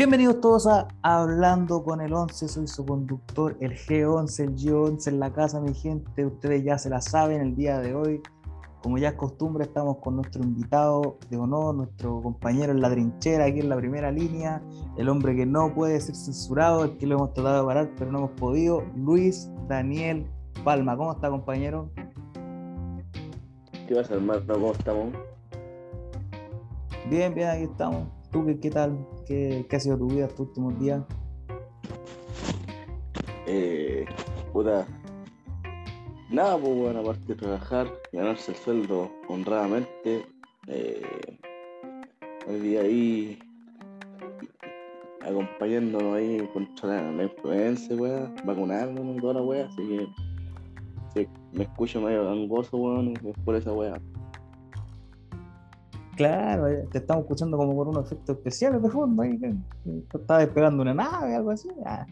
Bienvenidos todos a Hablando con el 11, soy su conductor, el G11, el G11 en la casa, mi gente, ustedes ya se la saben el día de hoy. Como ya es costumbre, estamos con nuestro invitado de honor, nuestro compañero en la trinchera, aquí en la primera línea, el hombre que no puede ser censurado, el que lo hemos tratado de parar, pero no hemos podido, Luis Daniel Palma. ¿Cómo está, compañero? ¿Qué pasa, hermano? ¿Cómo estamos? Bien, bien, aquí estamos. ¿Tú qué, qué tal? ¿Qué, ¿Qué, ha sido tu vida estos últimos días? Eh, puta. Nada, pues bueno, aparte de trabajar, ganarse el sueldo honradamente. Eh, hoy día ahí acompañándonos ahí contra la, la influencia, weá, vacunándonos toda la weá, así que me escucho medio gangoso, weón, es por esa weá. Claro, eh, te estamos escuchando como por unos efectos especiales de fondo. Ahí, que estaba despegando una nave, algo así. Ah.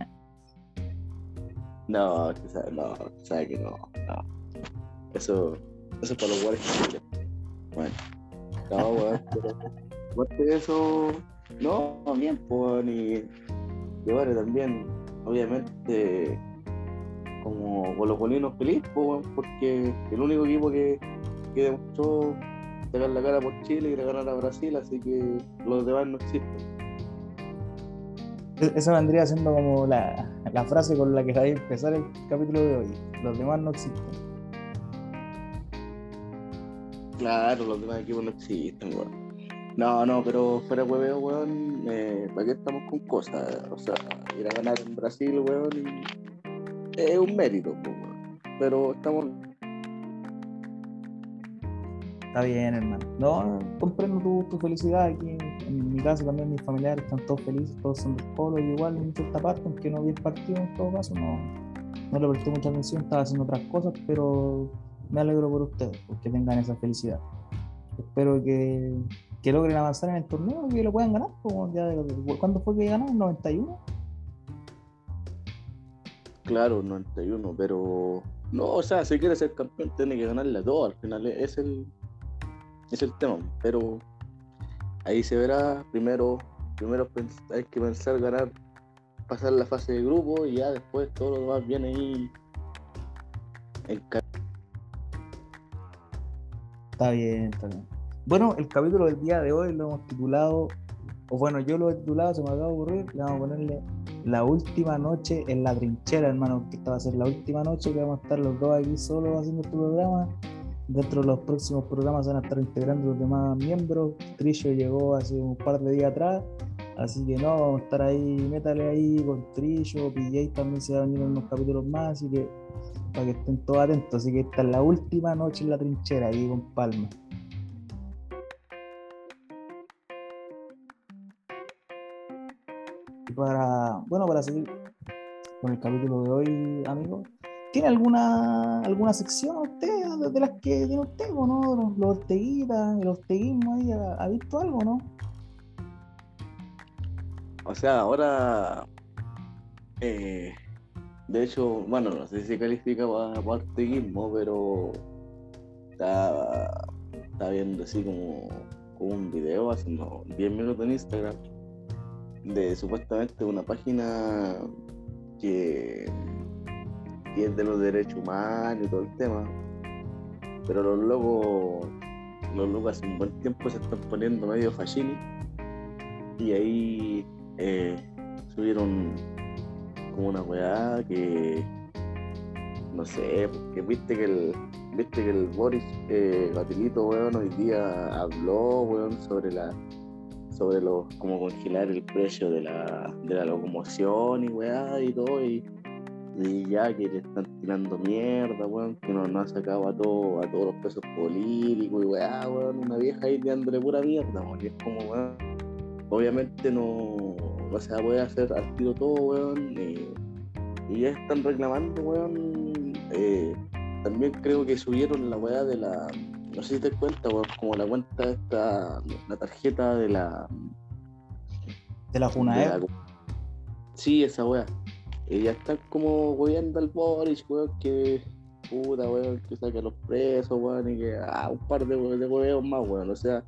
No, no, sabes que no, no. Eso, eso es para los guardias Bueno, no, weón, pero eso, no, bien, pues, y, y también, obviamente, como colocolino feliz, pues, porque el único equipo que, que demostró sacar la cara por Chile y le ganar a Brasil, así que los demás no existen. Esa vendría siendo como la, la frase con la que va a empezar el capítulo de hoy. Los demás no existen. Claro, los demás equipos no existen, weón. No, no, pero fuera hueveo, weón, eh, ¿para qué estamos con cosas? O sea, ir a ganar en Brasil, weón, y es un mérito, weón. Pero estamos Está bien, hermano. No, comprendo tu, felicidad. Aquí en, mi caso también mis familiares están todos felices, todos son del polo, igual en cierta parte, aunque no vi el partido en todo caso, no, no le presté mucha atención, estaba haciendo otras cosas, pero me alegro por ustedes, porque tengan esa felicidad. Espero que, que logren avanzar en el torneo y que lo puedan ganar. Como ya, ¿Cuándo fue que ganaron? ¿91? Claro, 91, pero no, o sea, si quiere ser campeón tiene que ganarle a todos, al final es el, es el tema, pero ahí se verá. Primero, primero hay que pensar ganar, pasar la fase de grupo y ya después todo lo demás viene ahí en Está bien, está bien. Bueno, el capítulo del día de hoy lo hemos titulado, o bueno, yo lo he titulado, se me acaba de ocurrir, le vamos a ponerle la última noche en la trinchera, hermano, que esta va a ser la última noche que vamos a estar los dos aquí solos haciendo este programa Dentro de los próximos programas van a estar integrando los demás miembros. Trillo llegó hace un par de días atrás, así que no, vamos a estar ahí, métale ahí con Trillo, PJ también se va a venir en unos capítulos más, así que para que estén todos atentos. Así que esta es la última noche en la trinchera, ahí con Palma. Y para, bueno, para seguir con el capítulo de hoy, amigos, ¿Tiene alguna alguna sección usted de las que tiene usted, no? Los, los el orteguismo ahí, ¿ha, ¿ha, visto algo, no? O sea, ahora, eh, de hecho, bueno, no sé si se califica para, para orteguismo, pero está, está viendo así como, como un video hace unos 10 minutos en Instagram de supuestamente una página que y es de los derechos humanos y todo el tema. Pero los locos, los locos hace un buen tiempo se están poniendo medio fascini y ahí eh, subieron como una weá que no sé, porque viste que el viste que el Boris eh, Batilito weón hoy día habló weón sobre la sobre los cómo congelar el precio de la, de la locomoción y weá y todo y y ya que le están tirando mierda, weón, que no, no ha sacado a, todo, a todos los pesos políticos y weá, weón, una vieja ahí tirándole pura mierda, weón, y es como, weón, obviamente no, no se va a poder hacer al tiro todo, weón, y ya están reclamando, weón, eh, también creo que subieron la weá de la, no sé si te cuenta, weón, como la cuenta de esta, la tarjeta de la... De la FUNAE. Sí, esa weá. Y ya están como hueviendo al Boris, weón, que puta, weón, que saque a los presos, weón, y que ah, un par de, de hueveos más, weón. O sea,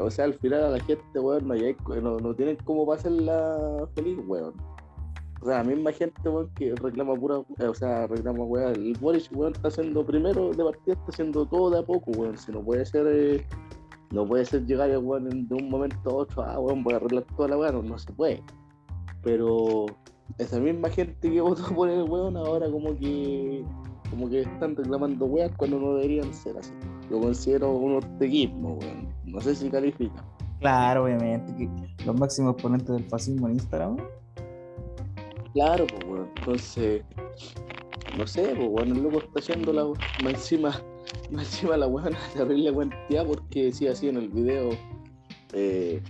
o sea, al final a la gente, weón, no, no, no tienen cómo pasarla feliz, weón. O sea, la misma gente, weón, que reclama pura, o sea, reclama, weón, el Boris, weón, está haciendo primero de partida, está haciendo todo de a poco, weón, si no puede ser, eh, no puede ser llegar, weón, de un momento a otro, ah, weón, voy a arreglar toda la weón, no, se puede. Pero esa misma gente que votó por el weón, ahora como que, como que están reclamando weón cuando no deberían ser así. Lo considero un orteguismo, weón. No sé si califica. Claro, obviamente, que los máximos exponentes del fascismo en Instagram, Claro, pues, weón. Entonces, no sé, pues, bueno, el loco está haciendo la más encima, más encima la weón terrible cuantía porque decía así en el video, eh,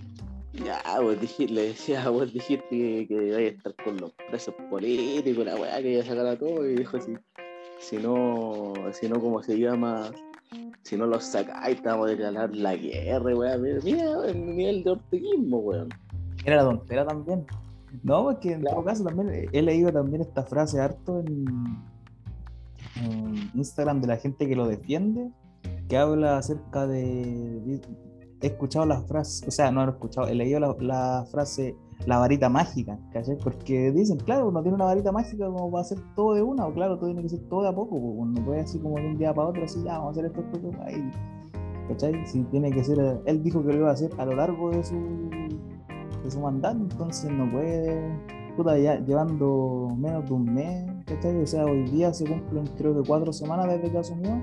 ya, pues dije, le decía, vos dijiste que, que iba a estar con los presos políticos, la weá, que iba a sacar a todo, y dijo así, si no, si no, ¿cómo se llama? Si no los sacáis, te vamos a declarar la guerra, weá, mira, mira el nivel de orteguismo, weón. Era la tontera también. No, porque en todo caso también he leído también esta frase harto en, Instagram de la gente que lo defiende, que habla acerca de... He escuchado la frase, o sea, no he escuchado, he leído la, frase la varita mágica, ¿cachai? Porque dicen, claro, uno tiene una varita mágica como va a hacer todo de una, o claro, todo tiene que ser todo de a poco, pues, no puede así como de un día para otro, así, ya, vamos a hacer esto, esto, esto, ahí, ¿cachai? Si tiene que ser, él dijo que lo iba a hacer a lo largo de su de su mandato, entonces no puede, puta, ya llevando menos de un mes, ¿cachai? O sea, hoy día se cumplen creo que cuatro semanas desde que asumió,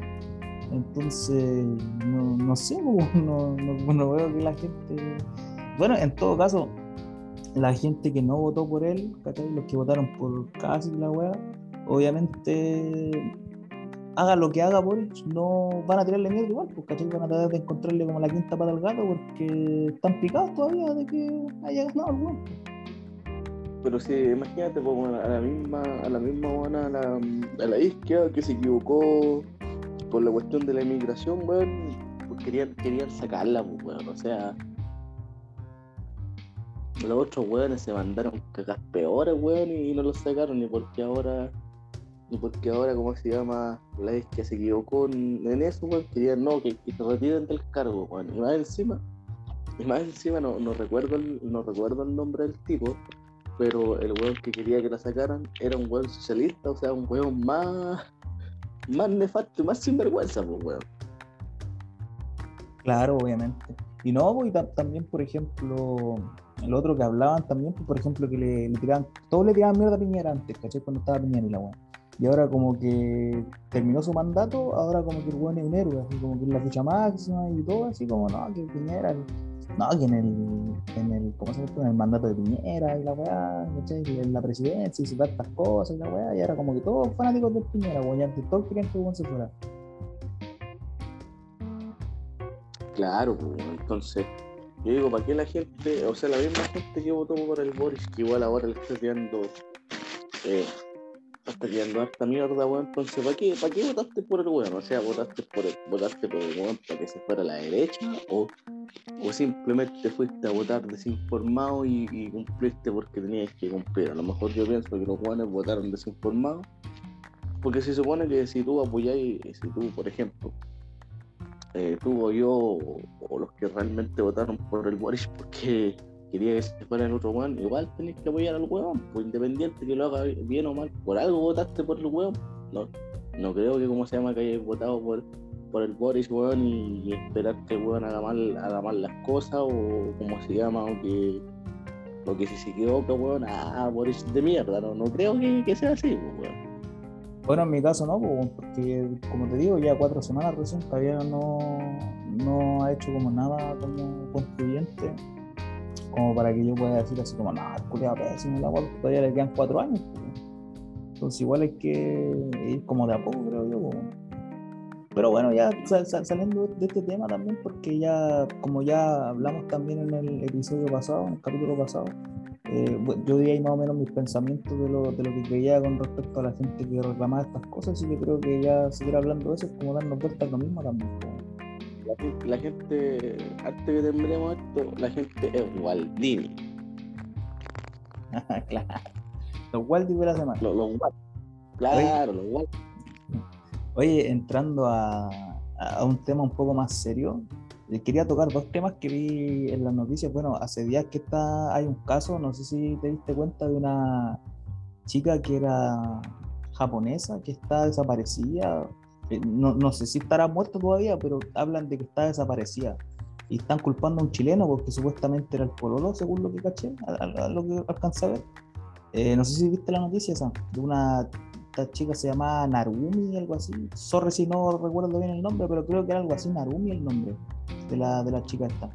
entonces no, no sé, no, no, veo que la gente, bueno, en todo caso, la gente que no votó por él. Los que votaron por casi la weá, obviamente haga lo que haga Boric, no van a tirarle miedo igual, porque van a tratar de encontrarle como la quinta pata al gato porque están picados todavía de que haya ganado el weón. Pero si imagínate pues, a la misma, a la misma a la, a la izquierda que se equivocó por la cuestión de la inmigración, weón, pues querían, querían sacarla, pues, weón, o sea. Los otros weones se mandaron cagas peores, weón, y no los sacaron, ni porque ahora y porque ahora, como se llama? La vez que se equivocó en, eso, weón, querían no, que, que, te retiren del cargo, weón. Y más encima, y más encima no, no, recuerdo el, no recuerdo el nombre del tipo, pero el weón que quería que la sacaran era un weón socialista, o sea, un weón más, más nefasto y más sinvergüenza, pues, weón. Claro, obviamente. Y no, pues, también, por ejemplo, el otro que hablaban también, pues, por ejemplo, que le, le tiraban, todos le tiraban mierda a Piñera antes, ¿cachai? Cuando estaba Piñera y la weón. Y ahora como que terminó su mandato, ahora como que el weón es un héroe, así como que la ficha máxima y todo, así como no, que Piñera, no, que en el, en el, ¿cómo se llama? En el mandato de Piñera y la weá, ¿cachai? En la presidencia y tantas cosas y la weá, y ahora como que todos fanáticos de Piñera, weón, y todos querían que el se fuera. Claro, pues, entonces, yo digo, ¿para qué la gente, o sea, la misma gente que votó por el Boris, que igual ahora le está tirando eh, está quedando harta mierda, weón. Entonces, ¿para qué, ¿para qué votaste por el weón? O sea, ¿votaste por el, votaste por el weón para que se fuera a la derecha? ¿O, o simplemente fuiste a votar desinformado y, cumpliste porque tenías que cumplir? A lo mejor yo pienso que los weones votaron desinformados. Porque se supone que si tú apoyáis, si tú, por ejemplo, eh, tú o yo, o, los que realmente votaron por el Boris porque quería que se fuera el otro weón, igual tenés que apoyar al weón, pues independiente que lo haga bien o mal, por algo votaste por el weón. No, no creo que como se llama que hayas votado por, por el Boris weón y, esperar que el weón haga mal, haga mal las cosas o como se llama o que o que si se equivoca weón, ah Boris de mierda, no, no creo que, sea así, pues, weón. Bueno, en mi caso no, pues, porque como te digo, ya cuatro semanas recién todavía no, no ha hecho como nada como contribuyente como para que yo pueda decir así como, no, el culiado pésimo, la agua todavía le quedan cuatro años. Entonces igual hay que ir como de a poco, creo yo. Pero bueno, ya saliendo de este tema también, porque ya, como ya hablamos también en el episodio pasado, en el capítulo pasado, eh, yo di ahí más o menos mis pensamientos de lo, de lo que creía con respecto a la gente que reclamaba estas cosas, así que creo que ya seguir hablando de eso es como darnos vuelta a lo mismo también la, gente, antes que terminemos esto, la gente es Waldini. claro. Los Waldini de la semana. Los, los Claro, los Waldini. Oye, entrando a, a, un tema un poco más serio, eh, quería tocar dos temas que vi en las noticias. Bueno, hace días que está, hay un caso, no sé si te diste cuenta, de una chica que era japonesa, que está desaparecida. Eh, no, no sé si estará muerta todavía, pero hablan de que está desaparecida. Y están culpando a un chileno porque supuestamente era el pololo, según lo que caché, lo que alcanza a ver. Eh, no sé si viste la noticia de una esta chica se llamaba Narumi, algo así. Sorry si no recuerdo bien el nombre, pero creo que era algo así, Narumi el nombre de la, de la chica esta.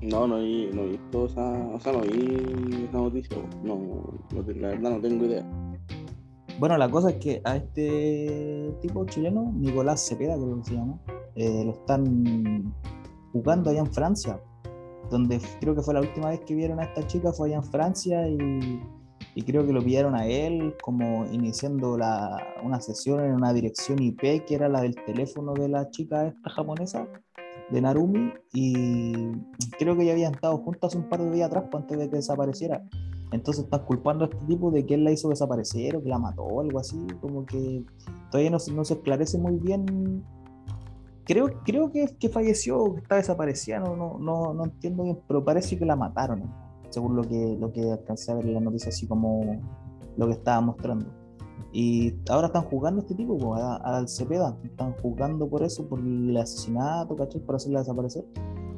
No, no vi, no vi o no vi esa noticia, no, la verdad no tengo idea. Bueno, la cosa es que a este tipo chileno, Nicolás Cepeda creo que se llama, eh, lo están jugando allá en Francia, donde creo que fue la última vez que vieron a esta chica, fue allá en Francia y y creo que lo pillaron a él como iniciando la, una sesión en una dirección IP que era la del teléfono de la chica esta japonesa de Narumi y creo que ya habían estado juntos un par de días atrás pues, antes de que desapareciera entonces están culpando a este tipo de que él la hizo desaparecer o que la mató o algo así como que todavía no, no se esclarece muy bien creo, creo que, que falleció que está desaparecida no, no, no, no entiendo bien pero parece que la mataron según lo que, lo que alcancé a ver en la noticia, así como lo que estaba mostrando. Y ahora están jugando este tipo, pues, al Cepeda, están jugando por eso, por el asesinato, ¿cachai? Por hacerla desaparecer.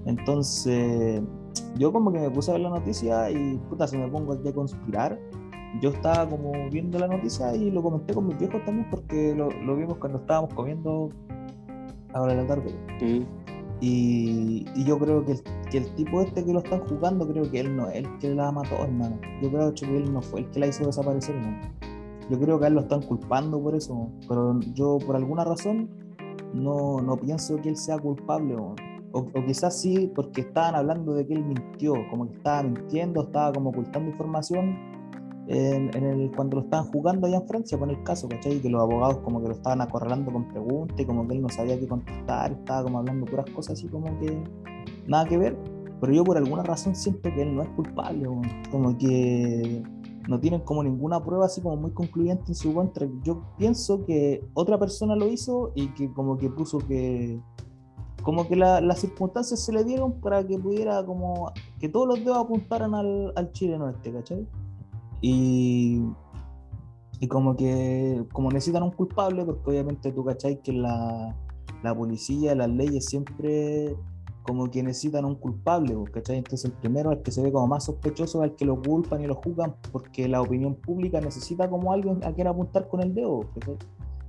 Entonces, yo como que me puse a ver la noticia y puta, si me pongo aquí a conspirar, yo estaba como viendo la noticia y lo comenté con mis viejos también porque lo, lo vimos cuando estábamos comiendo ahora en la tarde. Y, y, yo creo que el, que el, tipo este que lo están jugando, creo que él no es el que la mató, hermano. Yo creo que él no fue el que la hizo desaparecer, hermano. Yo creo que a él lo están culpando por eso, pero yo por alguna razón no, no pienso que él sea culpable. O, quizás sí, porque estaban hablando de que él mintió, como que estaba mintiendo, estaba como ocultando información en, cuando lo estaban jugando allá en Francia con el caso, ¿cachai? Que los abogados como que lo estaban acorralando con preguntas como que él no sabía qué contestar, estaba como hablando puras cosas así como que nada que ver, pero yo por alguna razón siento que él no es culpable, como que no tienen como ninguna prueba así como muy concluyente en su contra. Yo pienso que otra persona lo hizo y que como que puso que como que las circunstancias se le dieron para que pudiera como que todos los dedos apuntaran al, al chileno este, ¿cachai? Y, y como que como necesitan un culpable, porque obviamente tú cachai que la, la policía, las leyes siempre como que necesitan un culpable, ¿cachai? Entonces el primero, el que se ve como más sospechoso, es el que lo culpan y lo juzgan, porque la opinión pública necesita como alguien a quien apuntar con el dedo,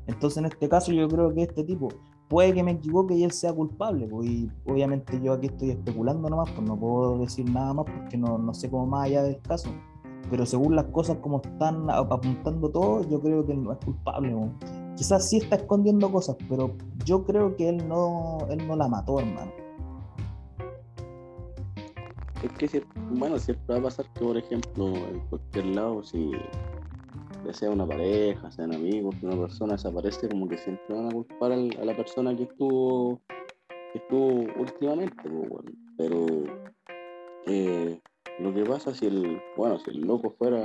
Entonces en este caso yo creo que este tipo puede que me equivoque y él sea culpable, pues, y obviamente yo aquí estoy especulando nomás, pues no puedo decir nada más porque no, no sé cómo más allá del caso pero según las cosas como están apuntando todo, yo creo que no es culpable. Quizás sí está escondiendo cosas, pero yo creo que él no, él no la mató, hermano. Es que, bueno, siempre va a pasar que, por ejemplo, en cualquier lado, si sea una pareja, sean amigos, una persona desaparece, como que siempre van a culpar a la persona que estuvo, que estuvo últimamente, pero eh, lo que pasa si el, bueno, si el loco fuera,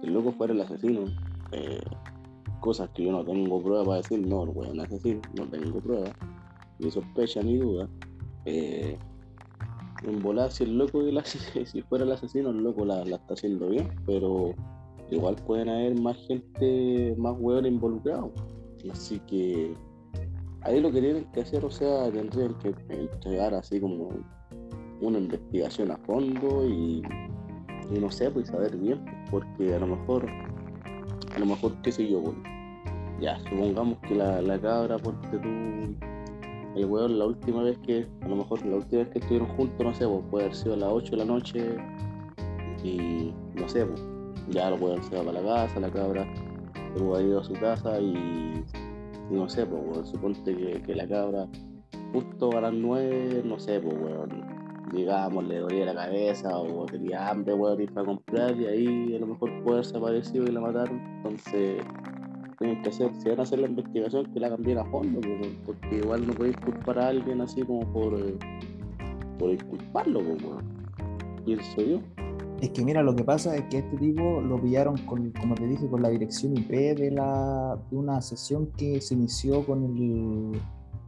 si el loco fuera el asesino, eh, cosas que yo no tengo prueba para decir, no, el weón asesino, no tengo prueba, ni sospecha ni duda. Eh, en volar si el loco si fuera el asesino, el loco la, está haciendo bien, pero igual pueden haber más gente, más weón involucrado. Así que ahí lo que tienen que hacer, o sea, tendrían que entregar así como una investigación a fondo y, no sé, pues saber bien, porque a lo mejor, a lo mejor, qué sé yo, pues, ya, supongamos que la, la cabra, porque tú, el weón, la última vez que, a lo mejor la última vez que estuvieron juntos, no sé, pues puede haber sido a las 8 de la noche y, no sé, pues, ya el weón se va para la casa, la cabra se ha ido a su casa y, no sé, pues, suponte que, la cabra justo a las 9, no sé, pues, weón, digamos, le dolía la cabeza o tenía hambre, weón, ir para comprar y ahí a lo mejor puede haber desaparecido y la mataron. Entonces, tienen que hacer, si van a hacer la investigación, que la cambien a fondo, porque igual no podéis culpar a alguien así como por, eh, por disculparlo, pienso yo. Es que mira, lo que pasa es que este tipo lo pillaron con, como te dije, con la dirección IP de la de una sesión que se inició con el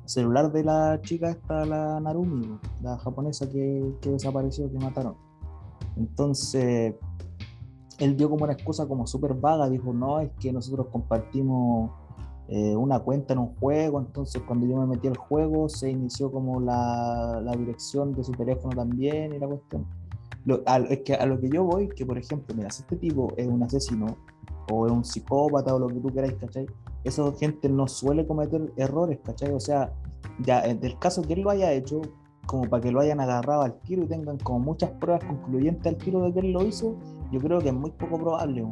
celular de la chica esta, la Narumi, la japonesa que, que desapareció, que mataron. Entonces, él dio como una excusa como súper vaga, dijo, no, es que nosotros compartimos eh, una cuenta en un juego, entonces cuando yo me metí al juego se inició como la, la dirección de su teléfono también y la cuestión. Es que a lo que yo voy, que por ejemplo, mira, si este tipo es un asesino o es un psicópata o lo que tú queráis, ¿cachai? Esa gente no suele cometer errores, ¿cachai? O sea, ya en el caso que él lo haya hecho, como para que lo hayan agarrado al tiro y tengan como muchas pruebas concluyentes al tiro de que él lo hizo, yo creo que es muy poco probable,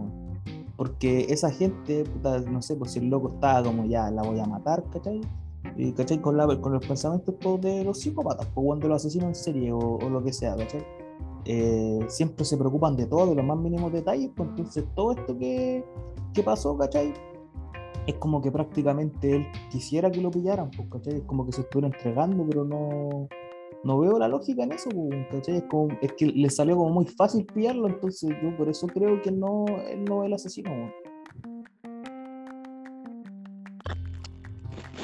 porque esa gente, puta, no sé, pues si el loco estaba como ya, la voy a matar, ¿cachai? Y, ¿cachai? Con, la, con los pensamientos pues, de los psicópatas, pues cuando lo asesinan en serie o, lo que sea, ¿cachai? Eh, siempre se preocupan de todo, de los más mínimos detalles, pues entonces todo esto que, que pasó, ¿cachai? Es como que prácticamente él quisiera que lo pillaran, pues, ¿cachai? Es como que se estuviera entregando, pero no, no veo la lógica en eso, pues, Es, como, es que le salió como muy fácil pillarlo, entonces yo por eso creo que no, él no es el asesino.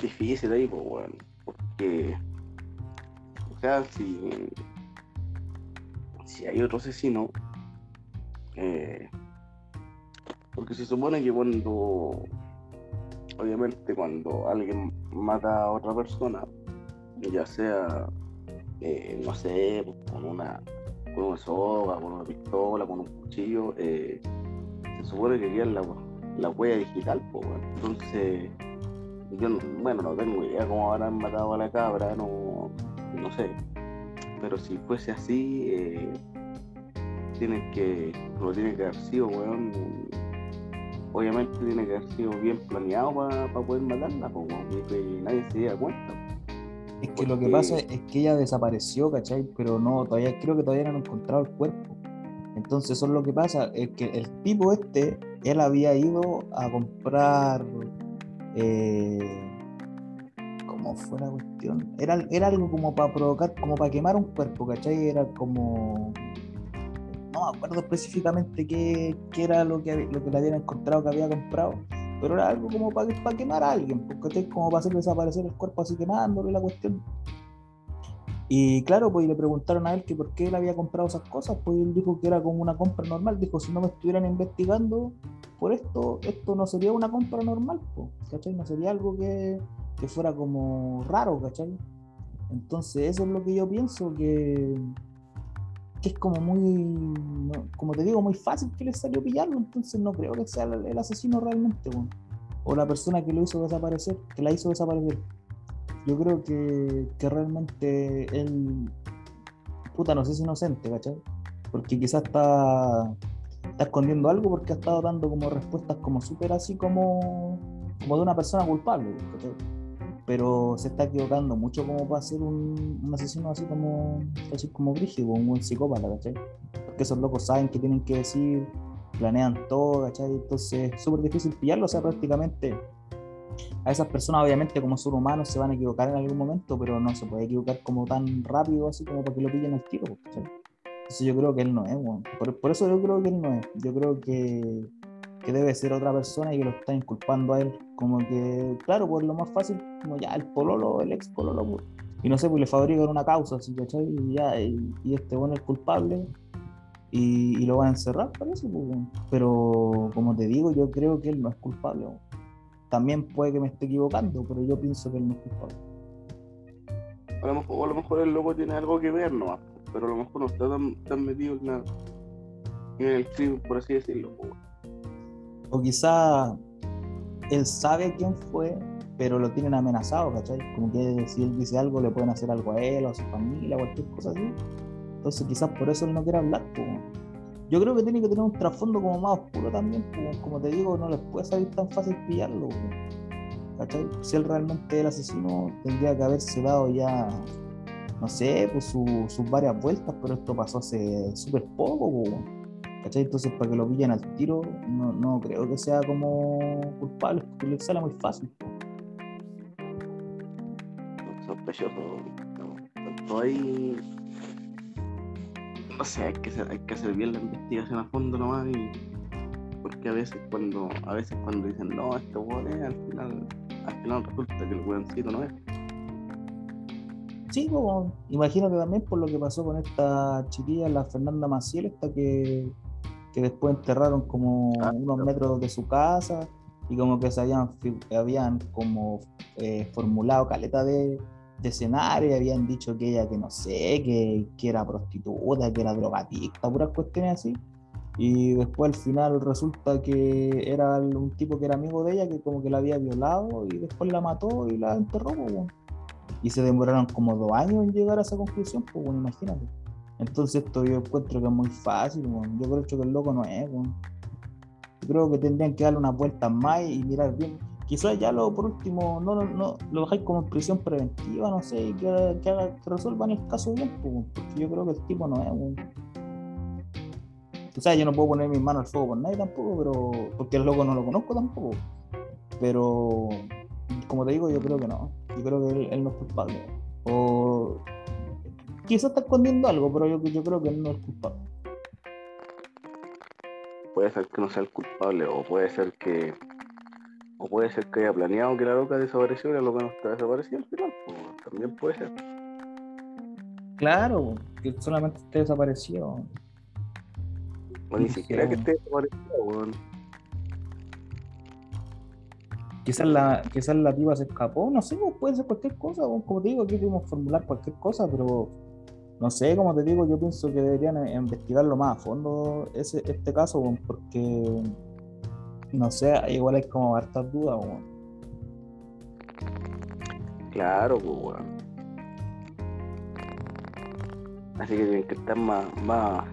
Difícil ahí, pues, bueno, porque, o sea, si, hay otro asesino, eh, porque se supone que cuando, obviamente, cuando alguien mata a otra persona, ya sea eh, no sé, con una, con una soga, con una pistola, con un cuchillo, eh, se supone que queda la, la huella digital, pues, entonces yo bueno no tengo idea cómo habrán matado a la cabra, no, no sé, pero si fuese así, tiene que, lo tiene que haber sido, weón, obviamente tiene que haber sido bien planeado para poder matarla, pues, y nadie se diera cuenta. Es que lo que pasa es que ella desapareció, ¿cachai? Pero no, todavía creo que todavía no han encontrado el cuerpo. Entonces eso es lo que pasa, es que el tipo este, él había ido a comprar, eh, ¿cómo fue la cuestión? Era, era algo como para provocar, como para quemar un cuerpo, ¿cachai? Era como, no me acuerdo específicamente qué, qué era lo que, lo que le habían encontrado que había comprado, pero era algo como para, para quemar a alguien, porque como para hacer desaparecer el cuerpo así quemándole la cuestión. Y claro, pues le preguntaron a él que por qué él había comprado esas cosas, pues él dijo que era como una compra normal, dijo si no me estuvieran investigando por esto, esto no sería una compra normal, pues, ¿cachai? No sería algo que, que fuera como raro, ¿cachai? Entonces eso es lo que yo pienso, que, es como muy, como te digo, muy fácil que le salió pillarlo, entonces no creo que sea el, asesino realmente, o la persona que lo hizo desaparecer, que la hizo desaparecer. Yo creo que, que realmente él, puta, no sé si es inocente, ¿cachai? Porque quizás está, está escondiendo algo porque ha estado dando como respuestas como súper así como, como de una persona culpable. Pero se está equivocando mucho como para ser un, un asesino así como, así como brígido, un buen psicópata, ¿cachai? Porque esos locos saben qué tienen que decir, planean todo, ¿cachai? Entonces es súper difícil pillarlo, o sea, prácticamente a esas personas obviamente como son humanos se van a equivocar en algún momento, pero no se puede equivocar como tan rápido así como para que lo pillen al tiro, ¿cachai? Entonces yo creo que él no es, bueno. por, por eso yo creo que él no es, yo creo que que debe ser otra persona y que lo está inculpando a él. Como que, claro, pues lo más fácil, como ya el pololo, el ex pololo, pues, y no sé, pues le fabrican una causa, ¿sí, ¿cachai? Y ya, y, este bueno es culpable y, lo van a encerrar, parece, pues, pero como te digo, yo creo que él no es culpable. También puede que me esté equivocando, pero yo pienso que él no es culpable. A lo mejor, a lo mejor el loco tiene algo que ver, ¿no? Pero a lo mejor no está tan, tan metido en, en el crimen, por así decirlo. Pues. O quizá él sabe quién fue, pero lo tienen amenazado, ¿cachai? Como que si él dice algo, le pueden hacer algo a él o a su familia, cualquier cosa así. Entonces quizás por eso él no quiere hablar. Yo creo que tiene que tener un trasfondo como más oscuro también, como te digo, no les puede salir tan fácil pillarlo. ¿cachai? Si él realmente el asesino, tendría que haberse dado ya, no sé, pues sus varias vueltas, pero esto pasó hace súper poco. ¿Cachai? Entonces, para que lo pillen al tiro, no, no creo que sea como culpable, porque le sale muy fácil. Sospechoso. No, hay. No sé, hay que, hacer, hay que hacer bien la investigación a fondo nomás. Y... Porque a veces cuando a veces cuando dicen, no, este weón es, al final, al final resulta que el weoncito no es. Sí, como, imagínate también por lo que pasó con esta chiquilla, la Fernanda Maciel, esta que, que después enterraron como Ah, unos claro. metros de su casa y como que se habían, habían como eh, formulado caleta de, de escenario, y habían dicho que ella que no sé, que, que era prostituta, que era drogadicta, puras cuestiones así. Y después al final resulta que era un tipo que era amigo de ella, que como que la había violado y después la mató y la enterró, pues. Y se demoraron como dos años en llegar a esa conclusión, pues bueno, imagínate. Entonces esto yo encuentro que es muy fácil. Yo creo que el loco no es, weón. Yo creo que tendrían que darle unas vueltas más y mirar bien. Quizás ya lo por último no, lo dejáis como prisión preventiva, no sé, y que, que, que resuelvan el caso bien, porque yo creo que el tipo no es, weón. O sea, yo no puedo poner mis manos al fuego por nadie tampoco, pero. Porque el loco no lo conozco tampoco. Pero. Como te digo, yo creo que no. Yo creo que él, él no es culpable. O. Quizás está escondiendo algo, pero yo, yo creo que él no es culpable. Puede ser que no sea el culpable, o puede ser que. O puede ser que haya planeado que la loca desapareció y la loca no está desaparecida al final. pues, también puede ser. Claro, que solamente esté desaparecido. O ni siquiera que esté desaparecida, weón. Quizás la, quizás la tipa se escapó, no sé, pues, puede ser cualquier cosa, como te digo, aquí podemos formular cualquier cosa, pero no sé, como te digo, yo pienso que deberían eh, investigarlo más a fondo ese, este caso, porque no sé, igual hay como hartas dudas. Claro, pues, weón. Así que tienen que estar más, más,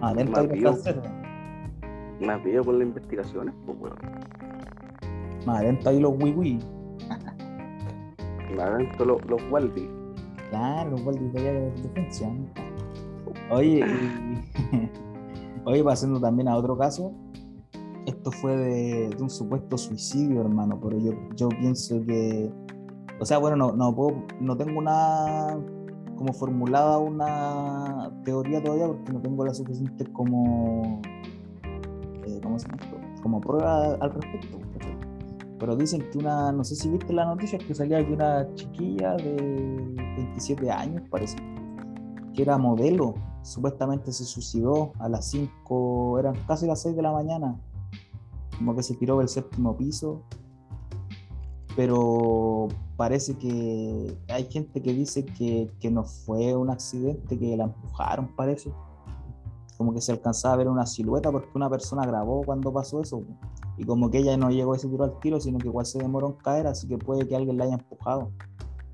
Atento Más vivo. más video con las investigaciones, pues, weón. Más atento ahí los wiwi. Más adentro los, los Waldi. Claro, los allá de defensa. ¿no? Oye, y- oye, pasando también a otro caso, esto fue de, de un supuesto suicidio, hermano, pero yo, yo pienso que, o sea, bueno, no, no puedo, no tengo una como formulada una teoría todavía porque no tengo la suficiente como, eh, ¿cómo se llama esto? Como prueba al respecto. Pero dicen que una, no sé si viste la noticia, que salía que una chiquilla de 27 años, parece, que era modelo, supuestamente se suicidó a las 5, eran casi las 6 de la mañana, como que se tiró del séptimo piso, pero parece que hay gente que dice que, que no fue un accidente, que la empujaron, parece. Como que se alcanzaba a ver una silueta porque una persona grabó cuando pasó eso. Y como que ella no llegó a ese tiro al tiro, sino que igual se demoró en caer, así que puede que alguien la haya empujado.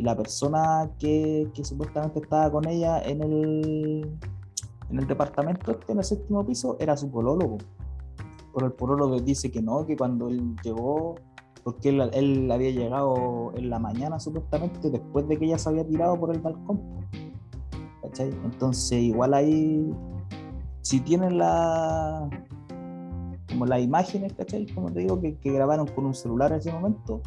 Y la persona que, que supuestamente estaba con ella en el, en el departamento este, en el séptimo piso, era su polólogo. Pero el polólogo dice que no, que cuando él llegó, porque él, había llegado en la mañana supuestamente, después de que ella se había tirado por el balcón. ¿Cachai? Entonces igual ahí, si tienen la como las imágenes, ¿cachai? Como te digo, que grabaron con un celular en ese momento,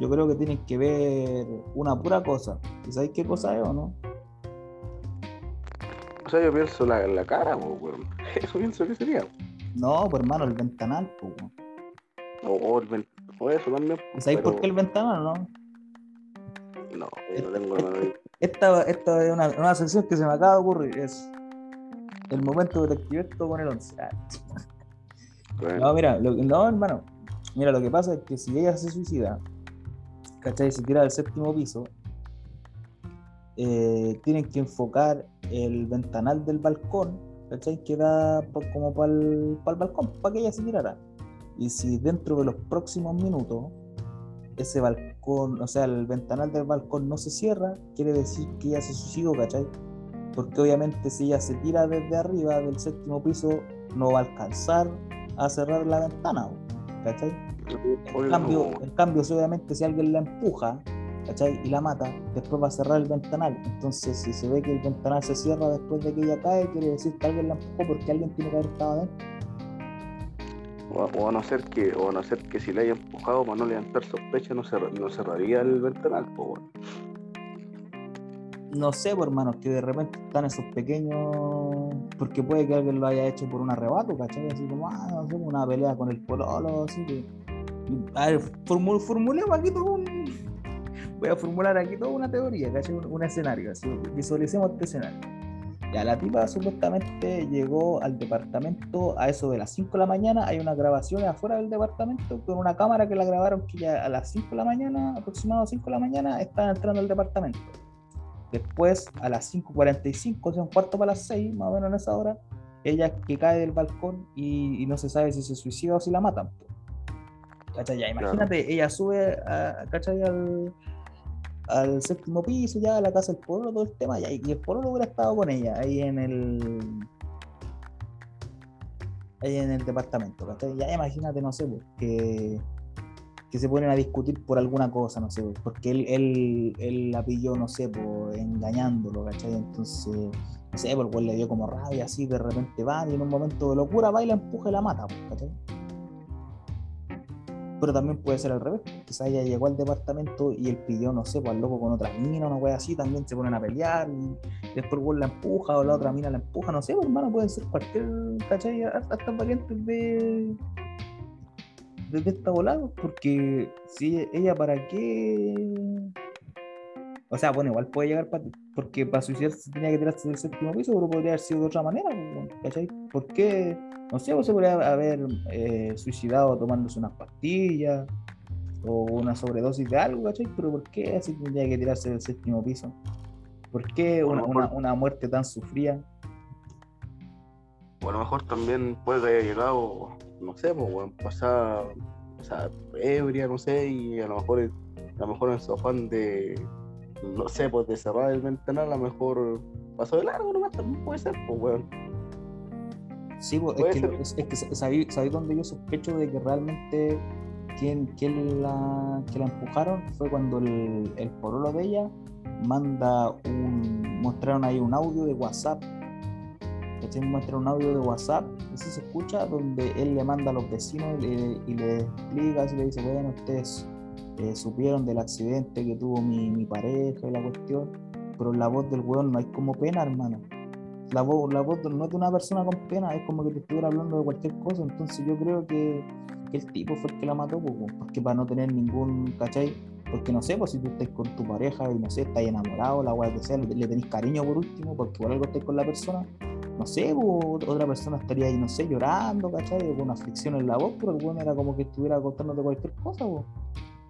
yo creo que tienen que ver una pura cosa. ¿Y sabéis qué cosa es o no? O sea, yo pienso la, la cara, pues, weón. Eso pienso que sería. No, pues hermano, el ventanal, pues. weón. O, o el o eso también. ¿Y sabéis pero- por qué el ventanal o no? No, yo no tengo idea. Esta, esta es una, una sección que se me acaba de ocurrir. Es el momento detectivesco con el 11. Ah, Bueno, No, mira, lo, no, hermano. Mira, lo que pasa es que si ella se suicida, ¿cachai? Se tira del séptimo piso, eh, tienen que enfocar el ventanal del balcón, ¿cachai? Que da pa- como para el, balcón, para que ella se tirara. Y si dentro de los próximos minutos ese balcón, o sea, el ventanal del balcón no se cierra, quiere decir que ella se suicidó, ¿cachai? Porque obviamente si ella se tira desde arriba del séptimo piso, no va a alcanzar a cerrar la ventana, ¿cachai? En cambio, en cambio, obviamente si alguien la empuja, ¿cachai? Y la mata, después va a cerrar el ventanal. Entonces, si se ve que el ventanal se cierra después de que ella cae, quiere decir que alguien la empujó porque alguien tiene que haber estado adentro. O, o a no ser que, o a no ser que si le haya empujado para no levantar sospecha no, cerra- no cerraría el ventanal, pues bueno. No sé, pues, hermano, que de repente están esos pequeños. Porque puede que alguien lo haya hecho por un arrebato, ¿cachai? Así como, ah, no una pelea con el pololo, así que. A ver, formu- formulemos aquí todo un, voy a formular aquí toda una teoría, ¿cachai? Un, un escenario, visualicemos este escenario. Ya, la tipa supuestamente llegó al departamento a eso de las 5 de la mañana. Hay unas grabaciones afuera del departamento con una cámara que la grabaron que ya a las 5 de la mañana, aproximadamente 5 de la mañana, estaba entrando al departamento. Después, a las 5.45, o sea, un cuarto para las 6, más o menos en esa hora, ella que cae del balcón y, y no se sabe si se suicida o si la matan. ¿Cachai? Ya, imagínate, ella sube a, ¿cachai? Al, al séptimo piso, ya a la casa del pueblo, todo el tema, y el pueblo hubiera estado con ella ahí en el ahí en el departamento, ¿cachai? Ya imagínate, no sé, que, que se ponen a discutir por alguna cosa, no sé, porque él, él, él la pilló, no sé, pues, engañándolo, ¿cachai? Entonces, no sé, por pues, le dio como rabia, así, de repente va y en un momento de locura va y la empuja y la mata, ¿cachai? pero también puede ser al revés. Quizás ella llegó al departamento y él pidió, no sé, pues al loco con otra mina, una wea así, también se ponen a pelear y después la empuja o la otra mina la empuja, no sé, pues hermano, puede ser cualquier, ¿cachai? Hasta variantes de, de esta volada, porque si ella para qué. O sea, bueno, igual puede llegar para, porque para suicidarse tenía que tirarse del séptimo piso, pero podría haber sido de otra manera, ¿cachai? ¿Por qué? no sé, vos se podría haber eh, suicidado tomándose unas pastillas o una sobredosis de algo, ¿cachai? Pero ¿por qué así tendría que tirarse del séptimo piso? ¿Por qué una, muerte tan sufrida? O a lo mejor también puede haber llegado, no sé, pues, bueno, pasar, o sea, ebria, no sé, y a lo mejor, a lo mejor en su afán de, no sé, pues de cerrar el ventanal, a lo mejor pasó de largo, nomás también puede ser, pues, weón. Sí, es que, es, sabí, donde yo sospecho de que realmente quien, quien, la, que la empujaron fue cuando el, el porolo de ella manda un. mostraron ahí un audio de WhatsApp. ¿Cachai? Muestra un audio de WhatsApp, así se escucha, donde él le manda a los vecinos y le, explica, así le dice, bueno, ustedes eh, supieron del accidente que tuvo mi, mi pareja y la cuestión, pero la voz del weón no hay como pena, hermano la voz, la voz no es de una persona con pena, es como que te estuviera hablando de cualquier cosa. Entonces yo creo que, el tipo fue el que la mató, porque para no tener ningún, ¿cachai? Porque no sé, pues si tú estás con tu pareja y no sé, estás enamorado, la weá que sea, le, tenés cariño por último, porque por algo estás con la persona, no sé, otra persona estaría ahí, no sé, llorando, ¿cachai? Con una fricción en la voz, pero el bueno era como que estuviera contándote cualquier cosa,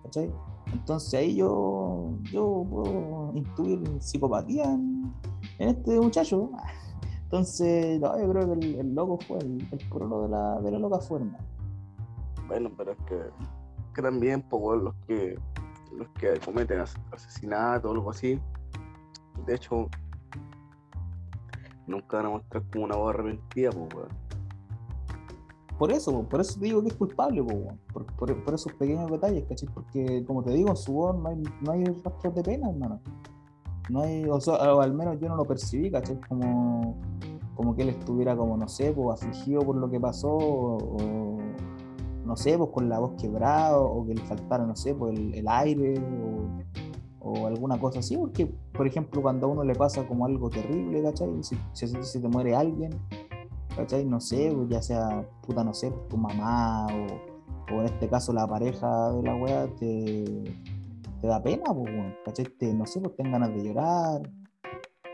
¿cachai? Entonces ahí yo, yo puedo intuir psicopatía en, este muchacho. Entonces, no, yo creo que el, loco fue, el, el de la, de la loca fue, Bueno, pero es que, que también, pues, los que los que cometen asesinato o algo así, de hecho, nunca van a mostrar como una voz arrepentida, pues, Por eso, por eso te digo que es culpable, por, por, por, esos pequeños detalles, ¿cachai? Porque, como te digo, en su voz no hay, no hay rastros de pena, hermano no hay, o, al menos yo no lo percibí, ¿cachai? Como, como que él estuviera como, no sé, pues afligido por lo que pasó, o, no sé, pues con la voz quebrada, o que le faltara, no sé, pues el, aire, o, alguna cosa así, porque, por ejemplo, cuando a uno le pasa como algo terrible, ¿cachai? Si, si, te muere alguien, ¿cachai? No sé, ya sea, puta, no sé, tu mamá, o, o en este caso la pareja de la wea, te te da pena, pues, ¿cachai? no sé, pues tengan ganas de llorar,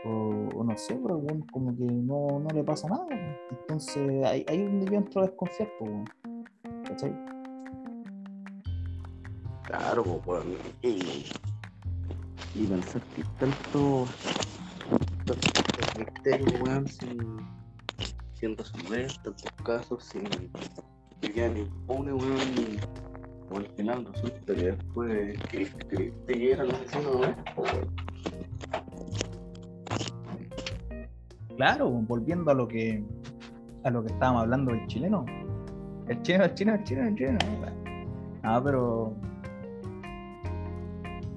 o, no sé, pero bueno, como que no, no le pasa nada. Entonces, ahí, ahí es donde yo entro a desconfiar, ¿cachai? Claro, pues, bueno, y, y pensar que tanto, misterio, weón, sin, siendo su tantos casos, sin que quedan impune, weón, o al final resulta que después que, que, que era el asesino ¿no? Claro, volviendo a lo que a lo que estábamos hablando del chileno. El chileno, el chileno, el chileno, el chileno. No, pero.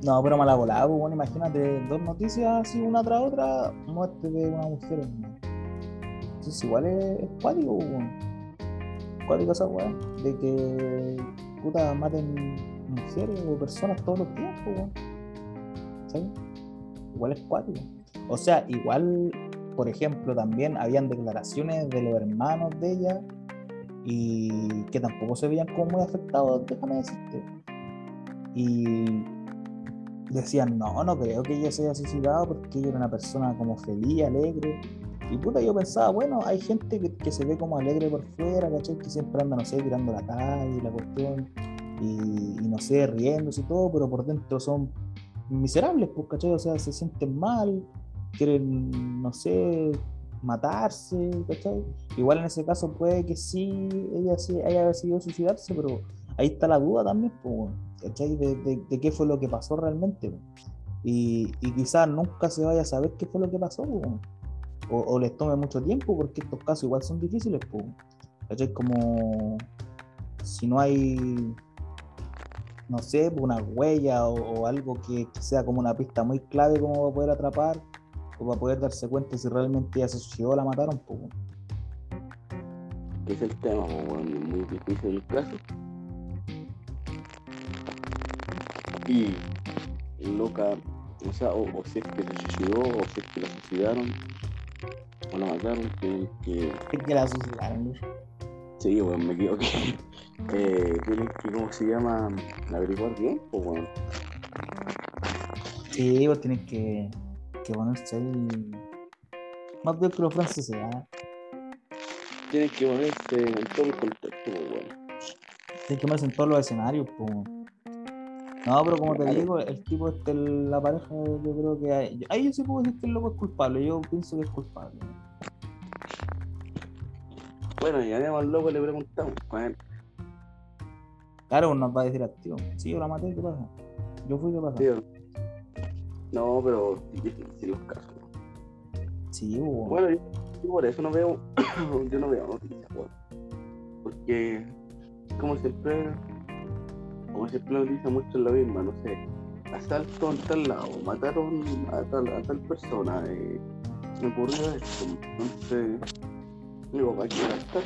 No, pero mala volada, pues, bueno, imagínate dos noticias así una tras otra, muerte de una mujer. Entonces igual es, cuático, pues, bueno. cuático esa weá, de que puta maten mujeres o personas todos los tiempos, ¿sabes? Igual es cuático. O sea, igual, por ejemplo, también habían declaraciones de los hermanos de ella y que tampoco se veían como muy afectados, déjame decirte. Y, decían, no, no creo que ella se haya suicidado porque ella era una persona como feliz, alegre. Y puta, yo pensaba, bueno, hay gente que, se ve como alegre por fuera, ¿cachai? Que siempre anda, no sé, tirando la calle, la cuestión, y, no sé, riéndose y todo, pero por dentro son miserables, pues, ¿cachai? O sea, se sienten mal, quieren, no sé, matarse, ¿cachai? Igual en ese caso puede que sí, ella sí haya decidido suicidarse, pero ahí está la duda también, pues, ¿cachai? De, qué fue lo que pasó realmente. Y, y quizás nunca se vaya a saber qué fue lo que pasó, o, les tome mucho tiempo, porque estos casos igual son difíciles, ¿cachai? Como si no hay, no sé, una huella o, algo que, sea como una pista muy clave como para poder atrapar o para poder darse cuenta si realmente ya se suicidó o la mataron, pues. es el tema, muy difícil el caso. Y loca, o sea, o, si es que se suicidó, o si es que la suicidaron, o la mataron, que. que... Es que la suicidaron, Sí, bueno, me equivoqué. Eh, tienen que, ¿cómo se llama? Averiguar bien, o bueno. Sí, vos tienes que, que ponerse ahí. Más bien que los franceses, ¿eh? Tienes que ponerse en todo el contexto, pues bueno. Tienes que ponerse en todos los escenarios, pues. No, pero como te digo, el tipo este, la pareja, yo creo que hay, ahí yo sí puedo decir que el loco es culpable, yo pienso que es culpable. Bueno, y además al loco le preguntamos, Claro, nos va a decir a tío, sí, yo la maté, ¿qué pasa? Yo fui, ¿qué pasa? No, pero difícil los casos. Sí, bueno. bueno yo, por eso no veo, yo no veo noticias, bueno, porque como siempre como siempre lo dice mucho en la misma, no sé, asalto en tal lado, mataron a tal, a tal persona, eh, me ocurrió esto, entonces, digo, ¿para qué estar,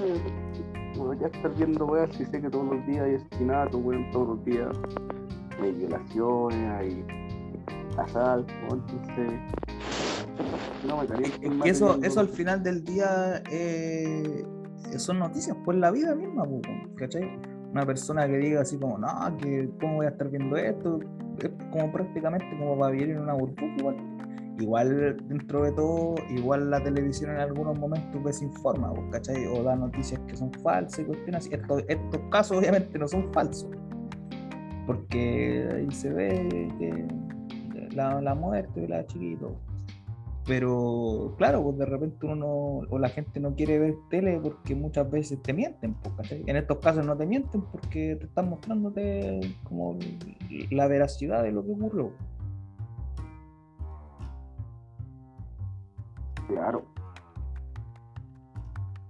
no, estar viendo weas si sé que todos los días hay asesinatos, weón, todos los días hay violaciones, hay asaltos, entonces no me es eso, eso al final del día eh, son noticias por la vida misma, ¿cachai? Una persona que diga así como, no, que cómo voy a estar viendo esto, es como prácticamente como para vivir en una burbuja igual. Igual dentro de todo, igual la televisión en algunos momentos desinforma, ¿cachai? O da noticias que son falsas y cuestiones así. Estos, estos casos obviamente no son falsos, porque ahí se ve que la, la muerte de la chiquito pero claro, pues de repente uno o la gente no quiere ver tele porque muchas veces te mienten, pues, en estos casos no te mienten porque te están mostrándote como la veracidad de lo que ocurrió. Claro.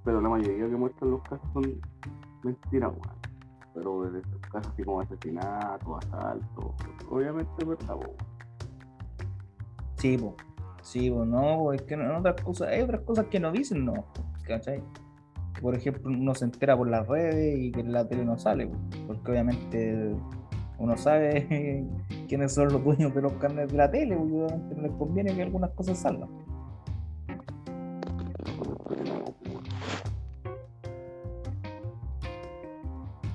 Pero la mayoría que muestran los casos son mentiras, Pero de estos casos así como asesinato, asalto, obviamente es verdad, Sí, pues. Sí, pues no, es que no, otras cosas, hay otras cosas que no dicen, no, ¿cachai? Por ejemplo, uno se entera por las redes y que la tele no sale, porque obviamente uno sabe quiénes son los dueños de los carnes de la tele, porque obviamente no les conviene que algunas cosas salgan.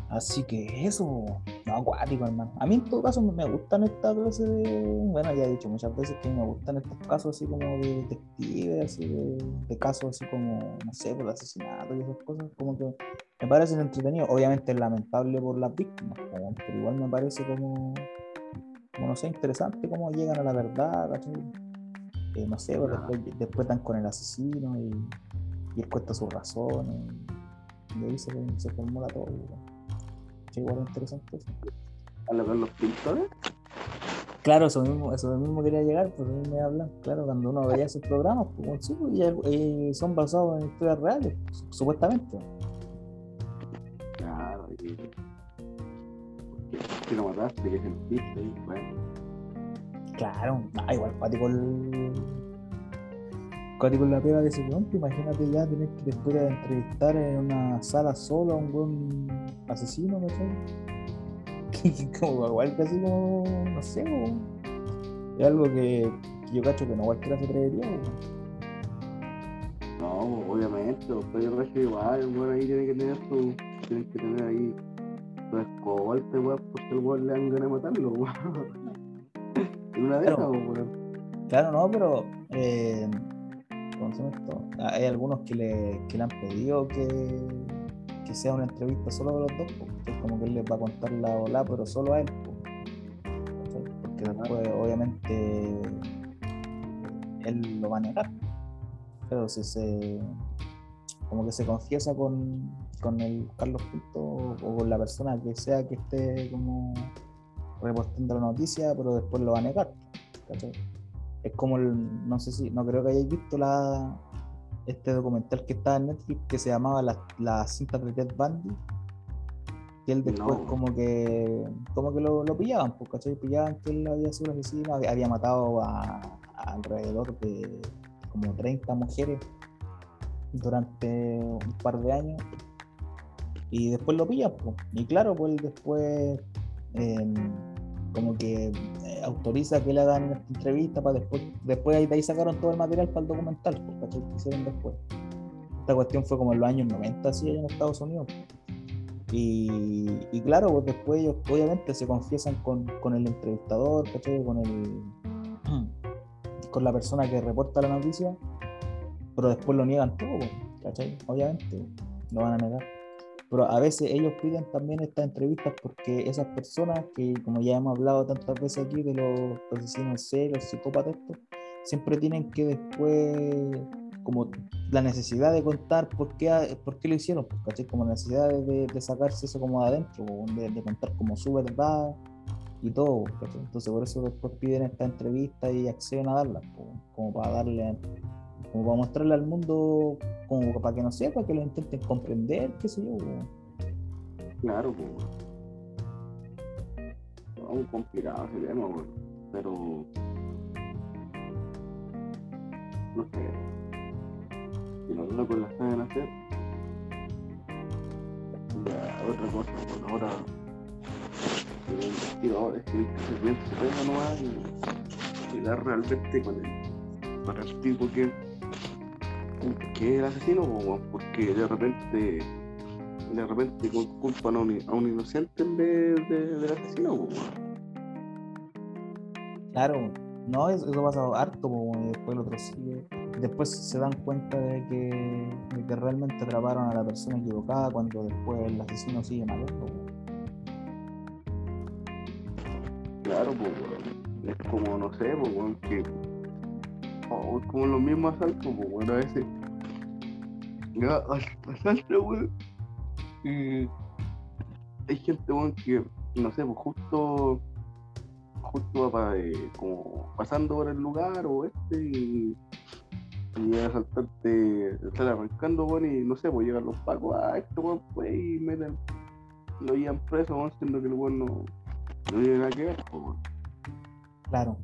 Así que eso, no, acuático, hermano. A mí en todo caso me gustan estas clase de. Bueno, ya he dicho muchas veces que me gustan estos casos así como de detectives, así de, casos así como, no sé, por asesinato y esas cosas, como que me parecen entretenidos. Obviamente es lamentable por las víctimas, pero igual me parece como, no sé, interesante cómo llegan a la verdad, eh, no sé, pues, después, después están con el asesino y, y él sus razones y ahí se, se formula todo igual interesante eso. ¿Habla con los pintores? Claro, eso mismo, eso mismo quería llegar, pues mí me hablan, claro, cuando uno veía esos programas, pues sí, pues, y, son basados en historias reales, supuestamente. Claro, que lo mataste, que sentiste, y bueno. Claro, ah, igual cuático el cuático la pega de ese pronto, imagínate ya tener que después de entrevistar en una sala solo a un buen asesino, ¿me como igual casi como, no sé, es algo que, yo cacho que no cualquiera se atrevería. No, obviamente, pero yo cacho igual, el weón ahí tiene que tener su, tiene que tener ahí su escolta, weón, porque el weón le dan ganas de matarlo, weón. En una Claro. década, weón. Claro, no, pero eh, ¿cómo se llama esto? Ah, Hay algunos que le, que le han pedido que, que sea una entrevista solo de los dos, po, que es como que él les va a contar la ola, pero solo a él. Porque después, obviamente, él lo va a negar. Pero si se. como que se confiesa con, con el Carlos Pinto o, o con la persona que sea que esté como reportando la noticia, pero después lo va a negar. ¿cachai? Es como el, no sé si, no creo que hayáis visto la este documental que estaba en Netflix que se llamaba La, la cinta de Ted Bundy. Que él después No. como que como que lo, lo pillaban, pues, ¿cachai? Pillaban que él había sido asesino, había, había matado a, a alrededor de como 30 mujeres durante un par de años. Y después lo pillan, pues. Y claro, pues él después eh, como que eh, autoriza que le hagan esta entrevista para después, después de ahí sacaron todo el material para el documental, ¿cachai? Que hicieron después. Esta cuestión fue como en los años 90, así en Estados Unidos. Y, y claro, pues después ellos obviamente se confiesan con, con el entrevistador, ¿cachai? Con el con la persona que reporta la noticia, pero después lo niegan todo, pues, ¿cachai? Obviamente, lo van a negar. Pero a veces ellos piden también estas entrevistas porque esas personas que, como ya hemos hablado tantas veces aquí de los asesinos serie, los psicópatas, siempre tienen que después, como la necesidad de contar por qué, por qué lo hicieron, pues, ¿cachai? Como la necesidad de, de sacarse eso como de adentro, de, de contar como su verdad y todo, ¿cachai? Entonces por eso después piden esta entrevista y acceden a darlas, pues, como para darle como para mostrarle al mundo, como para que no sepa, que lo intenten comprender, qué sé yo. Claro, pues. Es un complicado ese tema, weón. Pero. No sé. Si los locos la saben hacer. Ya, otra cosa, weón. Ahora. El investigador es que simplemente se pega nomás y, y dar realmente con el, con el tipo que, que es el asesino, po, porque de repente de repente cul- culpan a un, a un inocente en vez de, del asesino. po. Claro, no, eso, eso pasa harto, po, y después el otro sigue. Después se dan cuenta de que, de que realmente atraparon a la persona equivocada cuando después el asesino sigue weón. Claro, pues. Es como, no sé, pues, que. Como los mismos asaltos, pues, weón, a veces. Ya, as- asalto, weón. Y. Hay gente, weón, que, no sé, pues justo. Justo va eh, como pasando por el lugar o este y. Y el asaltante sale arrancando, weón, y no sé, pues llegan los pacos, ah, este weón fue y meten. Lo llevan preso, weón, siendo que el weón no. No tiene nada que ver, pues. Claro.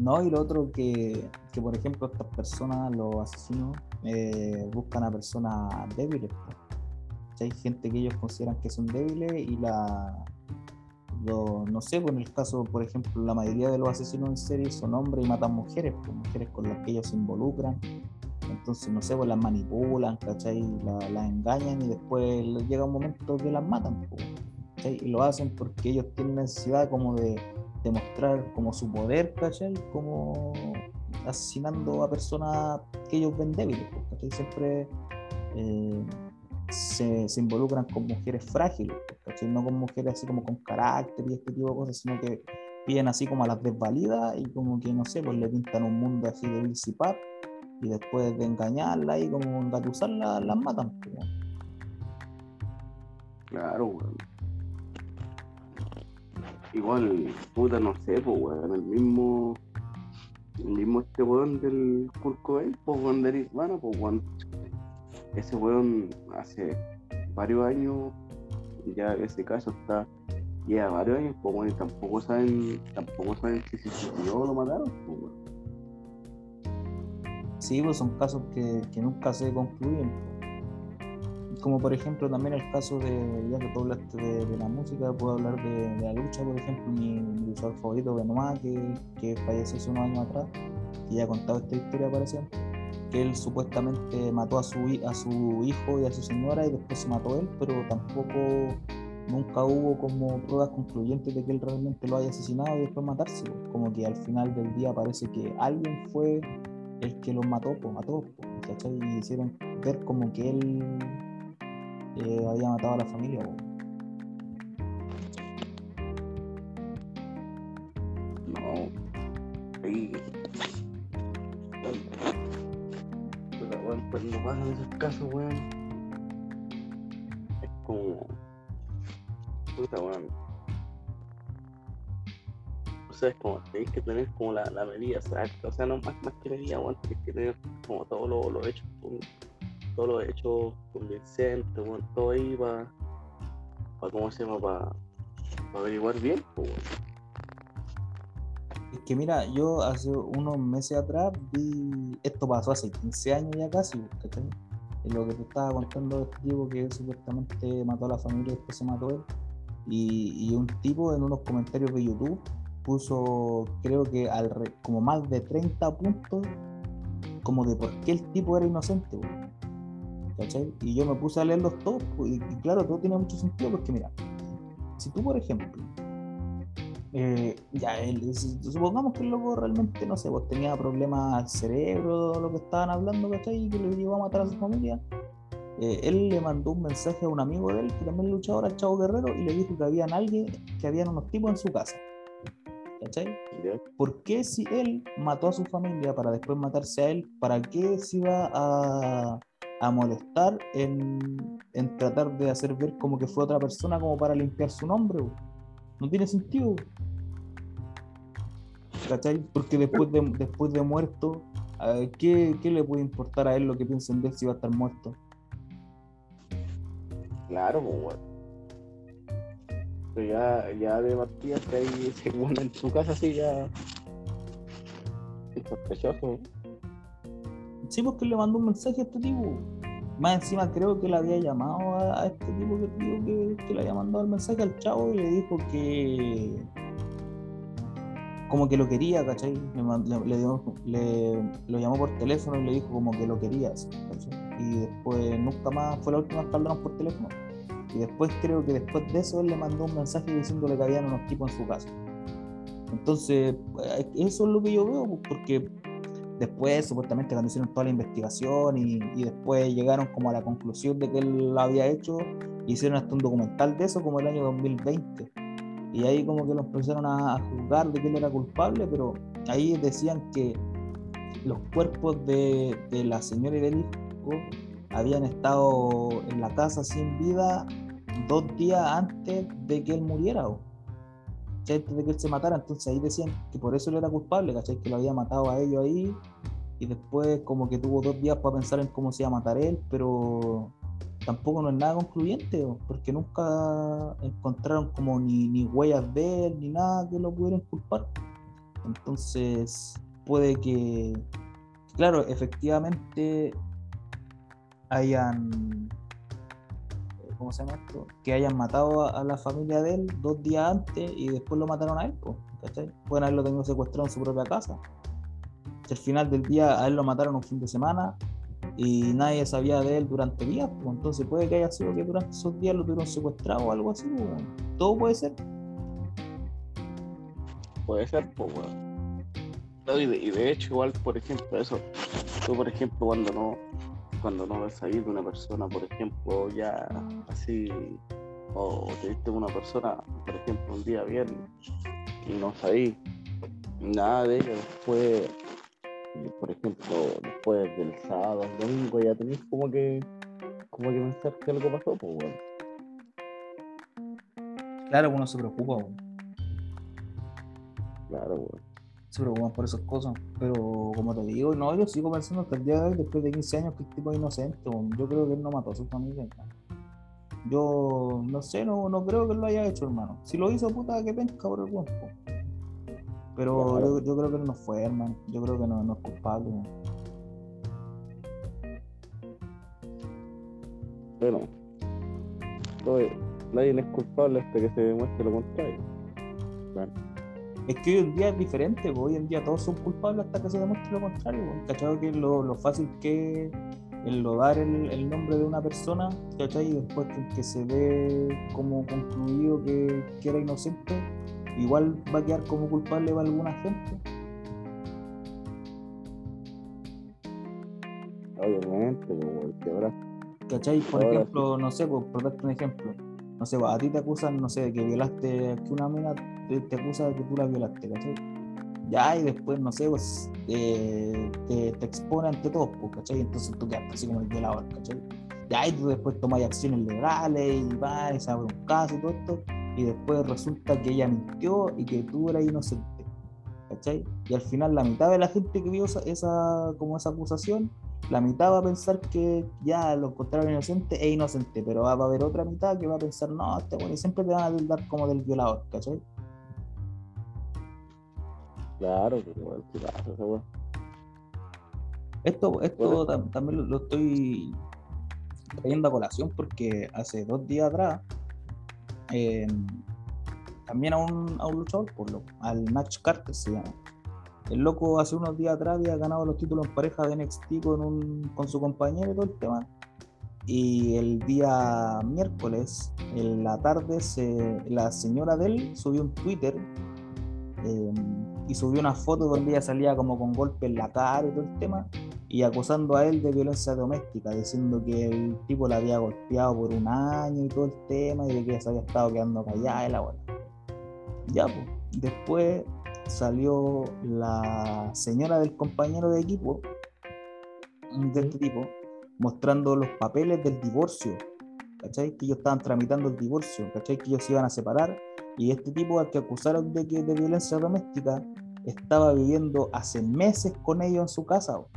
No, y lo otro que, que por ejemplo, estas personas, los asesinos, eh, buscan a personas débiles. hay gente que ellos consideran que son débiles y la. no sé, pues en el caso, por ejemplo, la mayoría de los asesinos en serie son hombres y matan mujeres, pues, mujeres con las que ellos se involucran. Entonces, no sé, pues las manipulan, ¿cachai? La- Las engañan y después llega un momento que las matan. Y lo hacen porque ellos tienen necesidad como de demostrar como su poder, ¿cachai? Como asesinando a personas que ellos ven débiles, pues, ¿cachai? Siempre eh, se, involucran con mujeres frágiles, pues, ¿cachai? No con mujeres así como con carácter y este tipo de cosas, sino que piden así como a las desvalidas y como que, no sé, pues le pintan un mundo así de Pap y después de engañarla y como engatusarla, las matan. pues. Claro, weón. Igual, puta, no sé, pues, weón, el mismo. El mismo este weón del Cobain, pues, weón, de Nirvana, pues, weón. Ese weón hace varios años, ya ese caso está. Lleva varios años, pues, weón, y tampoco saben, tampoco saben si se suicidó o lo mataron, pues, weón. Sí, pues son casos que, que nunca se concluyen. Como por ejemplo también el caso de, ya que tú hablaste de, la música, puedo hablar de, la lucha, por ejemplo, mi, luchador favorito, Benoit, que, que falleció hace unos años atrás, que ya ha contado esta historia parece, que él supuestamente mató a su, a su hijo y a su señora y después se mató él, pero tampoco nunca hubo como pruebas concluyentes de que él realmente lo haya asesinado y después matarse. Como que al final del día parece que alguien fue el que los mató, pues mató, ¿cachai? Y hicieron ver como que él eh, había matado a la familia. No. Y... Pero bueno, pues no pasa en esos casos, weón. Es como. Puta, weón. O sea, es como, tenéis que tener como la, la medida exacta. O sea, no más, más que medida, weón, tenéis que tener como todo lo, lo hecho todo lo hecho convincente, weón, todo ahí para, pa, ¿cómo se llama? Para averiguar bien, Es que mira, yo hace unos meses atrás vi, esto pasó hace 15 años ya casi, ¿cachai? En lo que te estaba contando este tipo que supuestamente mató a la familia después se mató él. Y, un tipo en unos comentarios de YouTube puso, creo que al como más de 30 puntos, como de por qué el tipo era inocente. ¿Cachai? Y yo me puse a leerlos todos, pues, y, y claro, todo tiene mucho sentido, porque mira, si tú, por ejemplo, eh, ya, él, supongamos que el loco realmente, no sé, pues tenía problemas al cerebro, lo que estaban hablando, ¿cachai? Y que le llevó a matar a su familia. eh, él le mandó un mensaje a un amigo de él, que también es luchador, al Chavo Guerrero, y le dijo que habían alguien, que habían unos tipos en su casa. ¿Cachai? ¿Por qué si él mató a su familia para después matarse a él, para qué se iba a, a molestar en, en tratar de hacer ver como que fue otra persona como para limpiar su nombre? No tiene sentido. ¿Cachai? Porque después de, después de muerto, ¿qué, ¿qué le puede importar a él lo que piensen de si va a estar muerto? Claro, pues, weón. Pero ya, ya de partida hay ese weón en su casa, sí, ya. Es sospechoso. Sí, porque le mandó un mensaje a este tipo. Más encima creo que le había llamado a, este tipo que, le había mandado el mensaje al chavo y le dijo que como que lo quería, ¿cachai? Le, lo llamó por teléfono y le dijo como que lo quería, así, ¿cachai? Y después nunca más fue la última vez que hablaron por teléfono. Y después creo que después de eso él le mandó un mensaje diciéndole que habían unos tipos en su casa. Entonces, eh, eso es lo que yo veo, porque después supuestamente cuando hicieron toda la investigación y, después llegaron como a la conclusión de que él lo había hecho, hicieron hasta un documental de eso como el año 2020. Y ahí como que lo empezaron a, juzgar de que él era culpable, pero ahí decían que los cuerpos de, la señora y habían estado en la casa sin vida dos días antes de que él muriera. Antes de que él se matara, entonces ahí decían que por eso él era culpable, ¿cachai? Que lo había matado a ellos ahí y después como que tuvo dos días para pensar en cómo se iba a matar él, pero tampoco no es nada concluyente, porque nunca encontraron como ni, ni huellas de él, ni nada que lo pudieran culpar. Entonces puede que, claro, efectivamente hayan, ¿cómo se llama esto? Que hayan matado a, la familia de él dos días antes y después lo mataron a él, ¿cachai? Pueden haberlo tenido secuestrado en su propia casa. Si al final del día a él lo mataron un fin de semana y nadie sabía de él durante días, pues entonces puede que haya sido que durante esos días lo tuvieron secuestrado o algo así, pues, todo puede ser. Puede ser, pues, weón. No, y, de, y de hecho, igual, por ejemplo, eso. Tú, por ejemplo, cuando no cuando no ves ahí de una persona, por ejemplo, ya así, o te viste una persona, por ejemplo, un día viernes, y no sabéis nada de ella, después, por ejemplo, después del sábado, el domingo, ya tenéis como que, como que pensar que algo pasó, pues, weón. Claro, uno se preocupa, weón. Claro, weón. Se preocupan por esas cosas. Pero como te digo, no, yo sigo pensando hasta el día de hoy, después de 15 años, que el tipo es inocente. Yo creo que él no mató a su familia. Yo no sé, no, no creo que él lo haya hecho, hermano. Si lo hizo, puta, que penca por el cuerpo. Pero yo, yo creo que él no fue, hermano. Yo creo que no, no es culpable. weón. Bueno, nadie es culpable hasta que se demuestre lo contrario. Claro. Es que hoy en día es diferente, po. hoy en día todos son culpables hasta que se demuestre lo contrario. po. ¿Cachado? Que lo, lo fácil que, enlodar el, el nombre de una persona, ¿cachai? Y después que, que se ve como concluido que, que era inocente, igual va a quedar como culpable para alguna gente. Obviamente, pues, weón, que ahora. ¿Cachai? Por Ahora ejemplo, no sé, por, por darte un ejemplo, no sé, a ti te acusan, no sé, de que violaste, que una mina te, te acusa de que tú la violaste, ¿cachai? Ya, y después, no sé, pues eh, te, te expone ante todos, pues, ¿cachai? Entonces tú quedas así como el violador, ¿cachai? Ya, y tú después tomas acciones legales y vas, y se abre un caso y todo esto, y después resulta que ella mintió y que tú eras inocente, ¿cachai? Y al final la mitad de la gente que vio esa, esa como esa acusación la mitad va a pensar que ya lo encontraron inocente e inocente, pero va, va a haber otra mitad que va a pensar, no, este bueno, y siempre te van a tildar como del violador, ¿cachai? Claro, pero ¿qué pasa, esa? Esto, esto tam- también lo, lo estoy trayendo a colación porque hace dos días atrás eh, también a un, a un luchador, por lo, al Nacho Carter se llama. El loco hace unos días atrás había ganado los títulos en pareja de NXT con, un, con su compañero y todo el tema. Y el día miércoles, en la tarde, se- la señora de él subió un Twitter eh, y subió una foto donde ella salía como con golpe en la cara y todo el tema y acusando a él de violencia doméstica, diciendo que el tipo la había golpeado por un año y todo el tema y de que ella se había estado quedando callada y la bola. Ya, pues. Después salió la señora del compañero de equipo de este tipo mostrando los papeles del divorcio, ¿cachai? Que ellos estaban tramitando el divorcio, ¿cachai? Que ellos se iban a separar y este tipo al que acusaron de, que, de violencia doméstica estaba viviendo hace meses con ellos en su casa. bo.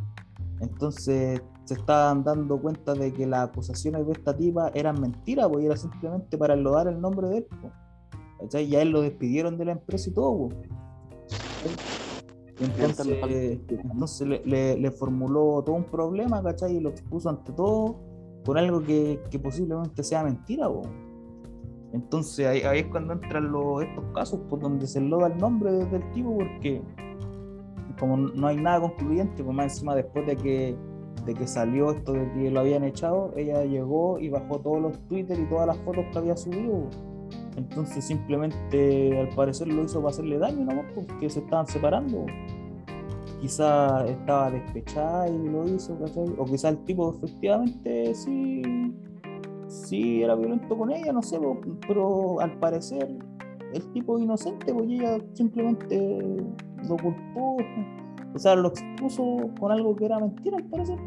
Entonces se estaban dando cuenta de que las acusaciones de esta tipa eran mentiras, porque era simplemente para enlodar el nombre de él. ¿cachai? Y a él lo despidieron de la empresa y todo. Y Entonces, entonces le, le- le formuló todo un problema, ¿cachai? Y lo expuso ante todo por algo que, que posiblemente sea mentira, po. Entonces ahí, ahí es cuando entran los, estos casos por donde se enloda el nombre de- del tipo porque como no hay nada concluyente, pues más encima después de que, de que salió esto de que lo habían echado, ella llegó y bajó todos los Twitter y todas las fotos que había subido. Entonces simplemente al parecer lo hizo para hacerle daño, ¿no? Porque se estaban separando. Quizá estaba despechada y lo hizo, ¿cachai? O quizá el tipo efectivamente sí, sí era violento con ella, no sé, pero al parecer el tipo es inocente, porque ella simplemente lo culpó, o sea, lo expuso con algo que era mentira, al parecer.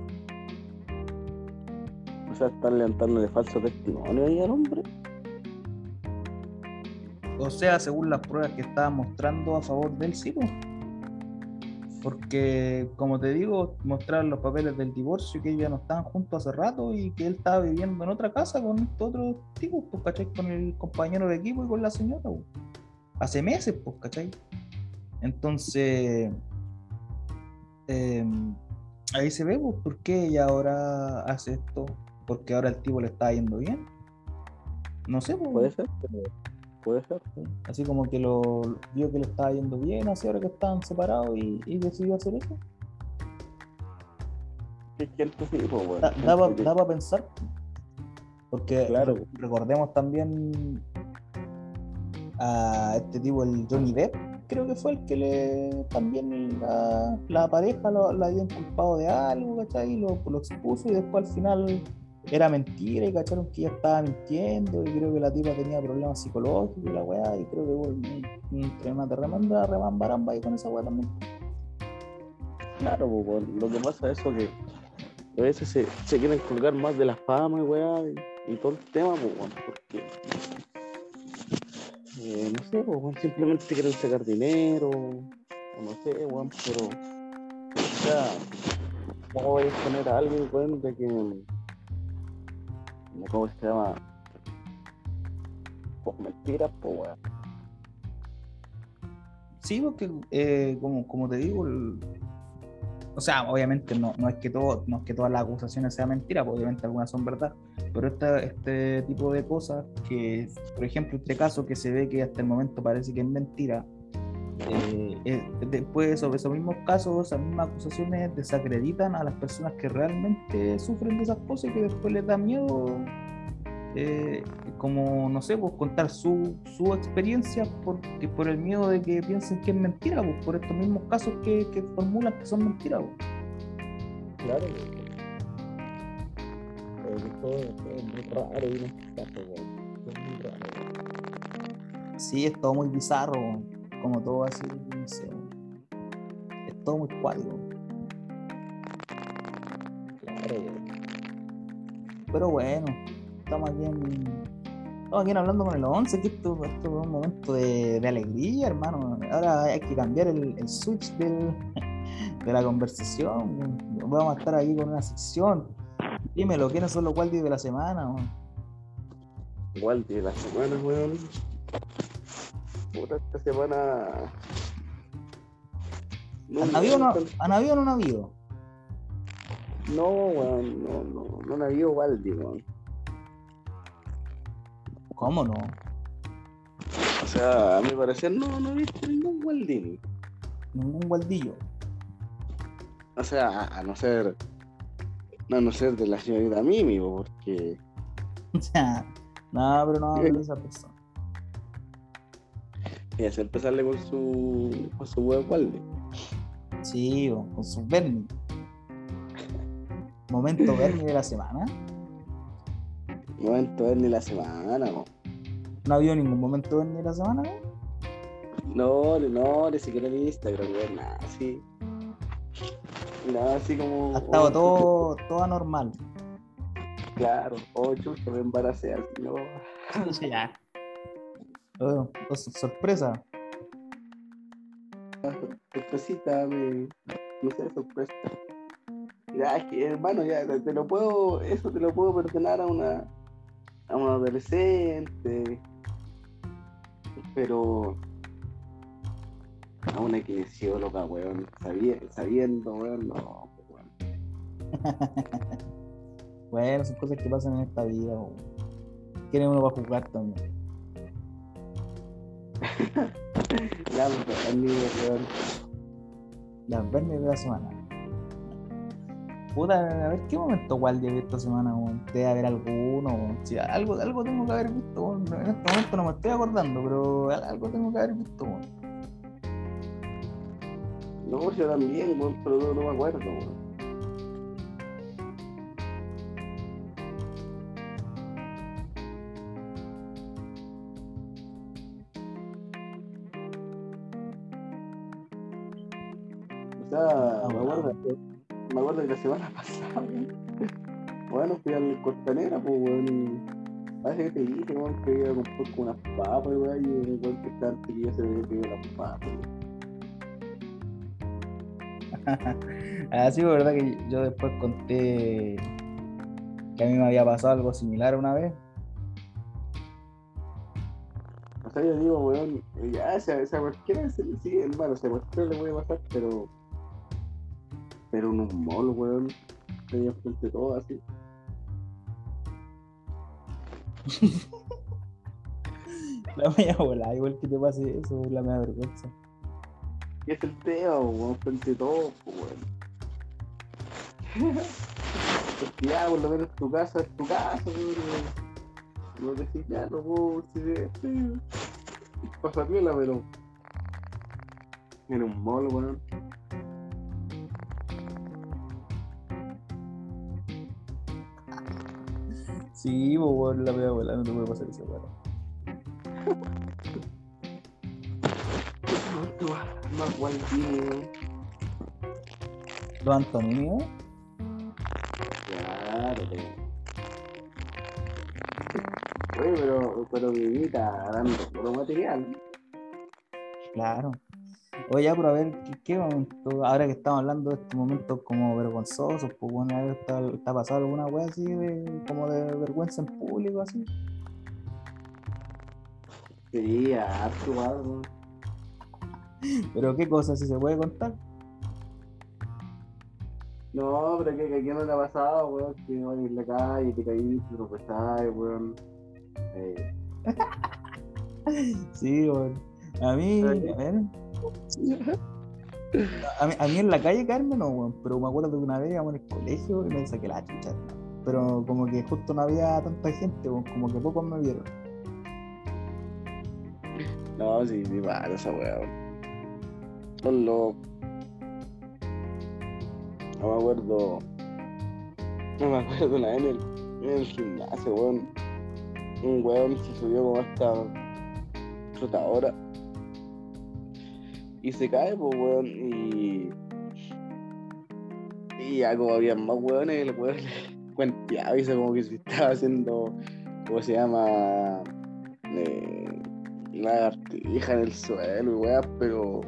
O sea, están levantándole falso testimonio ahí al hombre. O sea, según las pruebas que estaban mostrando a favor del sí. Porque, como te digo, mostraron los papeles del divorcio, que ellos ya no estaban juntos hace rato y que él estaba viviendo en otra casa con estos otros tipos, pues, ¿cachai? Con el compañero de equipo y con la señora, po. Hace meses, pues, ¿cachai? Entonces, em, ahí se ve, pues, por qué ella ahora hace esto. Porque ahora el tipo le está yendo bien. No sé, pues. Puede ser, pero puede ser. ¿sí? Así como que lo vio que le estaba yendo bien, así ahora que estaban separados y, y decidió hacer eso. Es que pues, weón. Da, que- para pensar. Porque Claro. re- recordemos también a este tipo, el Johnny Depp, creo que fue el que le también la, la pareja lo, la habían culpado de algo, ¿cachai? Lo, lo expuso y después al final era mentira y cacharon que ella estaba mintiendo y creo que la tipa tenía problemas psicológicos y la weá y creo que hubo un, un, una tremenda remambaramba ahí con esa weá también. Claro, pues, weón. Lo que pasa es eso que a veces se, quieren colgar más de la fama y weá y, y todo el tema, pues, weón, porque eh, no sé, pues, weón, simplemente quieren sacar dinero, o no sé, weón, pero o sea, ¿cómo vais a exponer a alguien, weón, de que ¿cómo se llama? Pues mentiras, pues weón. Sí, porque eh, como, te digo, o sea, obviamente no, no es que todo, no es que todas las acusaciones sean mentiras, pues, obviamente algunas son verdad, pero esta- este tipo de cosas que, por ejemplo, este caso que se ve que hasta el momento parece que es mentira, eh, eh, después sobre esos mismos casos, esas mismas acusaciones desacreditan a las personas que realmente sufren de esas cosas y que después les da miedo, eh, como, no sé, pues contar su, su experiencia porque, por el miedo de que piensen que es mentira, pues, por estos mismos casos que, que formulan que son mentiras. Pues. Claro, todo, es muy raro y no es muy raro. Sí, es todo muy bizarro como todo así, no sé. Es todo muy cuático. Claro, Pero bueno, estamos aquí en. Estamos aquí hablando con el 11, que esto, es un momento de, de, alegría, hermano. Ahora hay que cambiar el, el switch del, de la conversación. Vamos a estar aquí con una sección. Dímelo, ¿quiénes son los Waldi de la semana? Waldi de la semana, weón esta semana. ¿Han, habido, no, ¿Han habido o no han habido? No, weón, no, no, no han habido Waldi, weón. ¿Cómo no? O sea, a mi parecer no, no he visto ningún Waldi. Ningún Waldillo. O sea, a, no ser. A no ser de la señorita Mimi, porque. O sea, no, pero no de esa persona. Y hace empezarle con su, con su web Waldi. Sí, con su Bernie. Momento Bernie de la semana. Momento Bernie de la semana, ¿no? ¿No ha habido ningún momento Bernie de la semana? No, no, ni siquiera en Instagram, no, nada, así. Nada, así como. Ha estado todo, todo anormal. Claro, ocho, que me embaracé así, no. ya. Oh, sorpresa. Sorpresita, me... sé, sorpresa. Ya, es que hermano, ya te lo puedo, eso te lo puedo perdonar a una a un adolescente, pero a una kinesióloga, weón, sabiendo, weón, no, weón. bueno, son cosas que pasan en esta vida, weón. Tiene uno para jugar también. La Bernie, weón. La Bernie de la semana. Puta, a ver qué momento Waldi vi esta semana, weón. Debe haber alguno, Si algo, algo tengo que haber visto, En este momento no me estoy acordando, pero algo tengo que haber visto, weón. No, yo también, weón, pero no, no me acuerdo, weón. Pasada, bueno, fui al Costanera, pues, weón, parece que te dije, weón, que iba a comprar con unas papas, weón, y el weón que está antes que ya se ve que las papas, Ah, sí, verdad que yo después conté que a mí me había pasado algo similar una vez. O sea, yo digo, weón, ya, sea, esa cualquiera, sí, hermano, o sea, cualquiera le voy a pasar, pero pero en un mall, weón. Tenía frente todo así. la media bola, igual que te pase eso, la media vergüenza. ¿Qué es el tema, weón? Frente todo, weón. Porque ya, por lo menos tu casa es tu casa, weón. No decís, ya, no puedo, si de Pasa piola, pero. En un mall, weón. Sí, pues, la media abuela, no te puede pasar eso, weón. Más. ¿Los Antonio? Claro, Oye, pero, pero vivita dando puro material. Claro. Oye, pero a ver, ¿qué, momento, ahora que estamos hablando de estos momentos como vergonzosos, pues bueno, ¿está, está pasado alguna wea así de, como de vergüenza en público así? Sí, harto algo. ¿Pero qué cosa si se puede contar? No, pero que, que aquí no te ha pasado, weón, que no en la calle, te caíste, te tropezaste, weón. Eh. sí, weón. A mí, a ver A mí, en la calle Carmen no, weón, pero me acuerdo que una vez íbamos en el colegio y me saqué la chucha. Pero como que justo no había tanta gente, weón, como que pocos me vieron. No, sí, sí, vale, esa weá. Son los. No me acuerdo. No me acuerdo una vez en el, gimnasio, weón. Un weón se subió como hasta flotadora. Y se cae, pues, weón. Y. Y ya como había más weones, el weón le cuenteaba y se como que se estaba haciendo. ¿Cómo se llama? Eh, lagartija en el suelo y weá, pero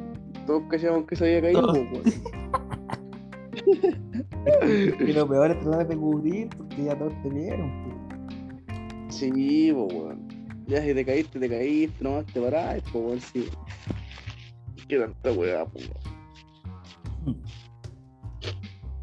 todos callamos que se había caído, pues, weón. Y lo peor es tratar de cubrir porque ya todos te vieron. pues. Sí, pues, weón. Ya si te caíste, te caíste, nomás te parás, pues, weón, sí. Qué tanta weá, pues.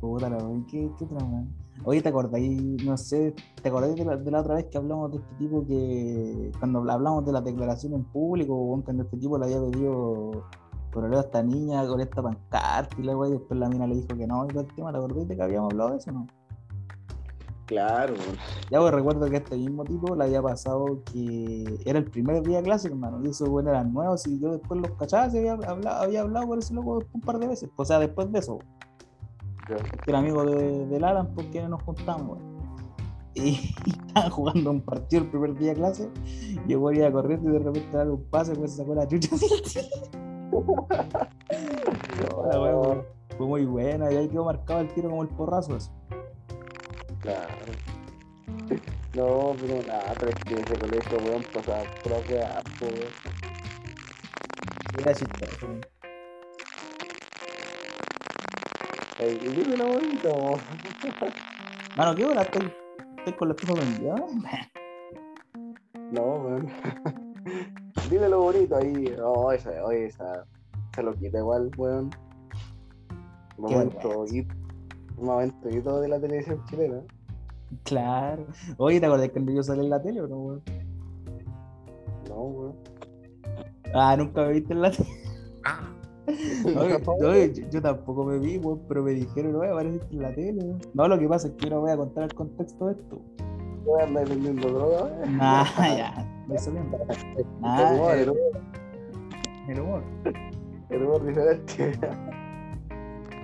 Puta la ¿qué, qué weón? Oye, ¿te acordáis? No sé, ¿te acordáis de la, otra vez que hablamos de este tipo que. Cuando hablamos de la declaración en público, cuando este tipo le había pedido correo a esta niña con esta pancarta y la weón, y después la mina le dijo que no, y todo el tema, ¿te acordáis de que habíamos hablado de eso no? Claro. Ya pues recuerdo que este mismo tipo le había pasado que era el primer día de clase, hermano, y esos bueno eran nuevos y yo después los cachaba, se había hablado, había hablado por ese loco un par de veces, o sea, después de eso, era amigo de, del Alan porque nos juntamos. weón. Y, estaban jugando un partido el primer día de clase, llegó iba corriendo y de repente dale un pase, pues se sacó la chucha así. No, la Fue muy buena y ahí quedó marcado el tiro como el porrazo. Eso. Claro. No, pero nada, pero es que ese colegio, weón, pasaba pura weá, weón. Era chistoso. Ey, y dime la bonita, weón. Mano, ¿qué hora estoy? Estoy con la estufa prendida. No, weón. Dime lo bonito ahí. Oh, esa, oye, esa, esa loquita igual, weón. Momento, un momento hito de la televisión chilena. Claro. Oye, ¿te acordás cuando yo salí en la tele o no, weón? No, weón. Ah, nunca me viste en la tele. Oye, oye, yo, yo tampoco me vi, weón, pero me dijeron, oye, apareciste en la tele. weón". No, lo que pasa es que yo no voy a contar el contexto de esto. Voy a andar vendiendo droga, eh. Nah, ya, me. El Nah, humor, el el, humor, el humor. el humor diferente.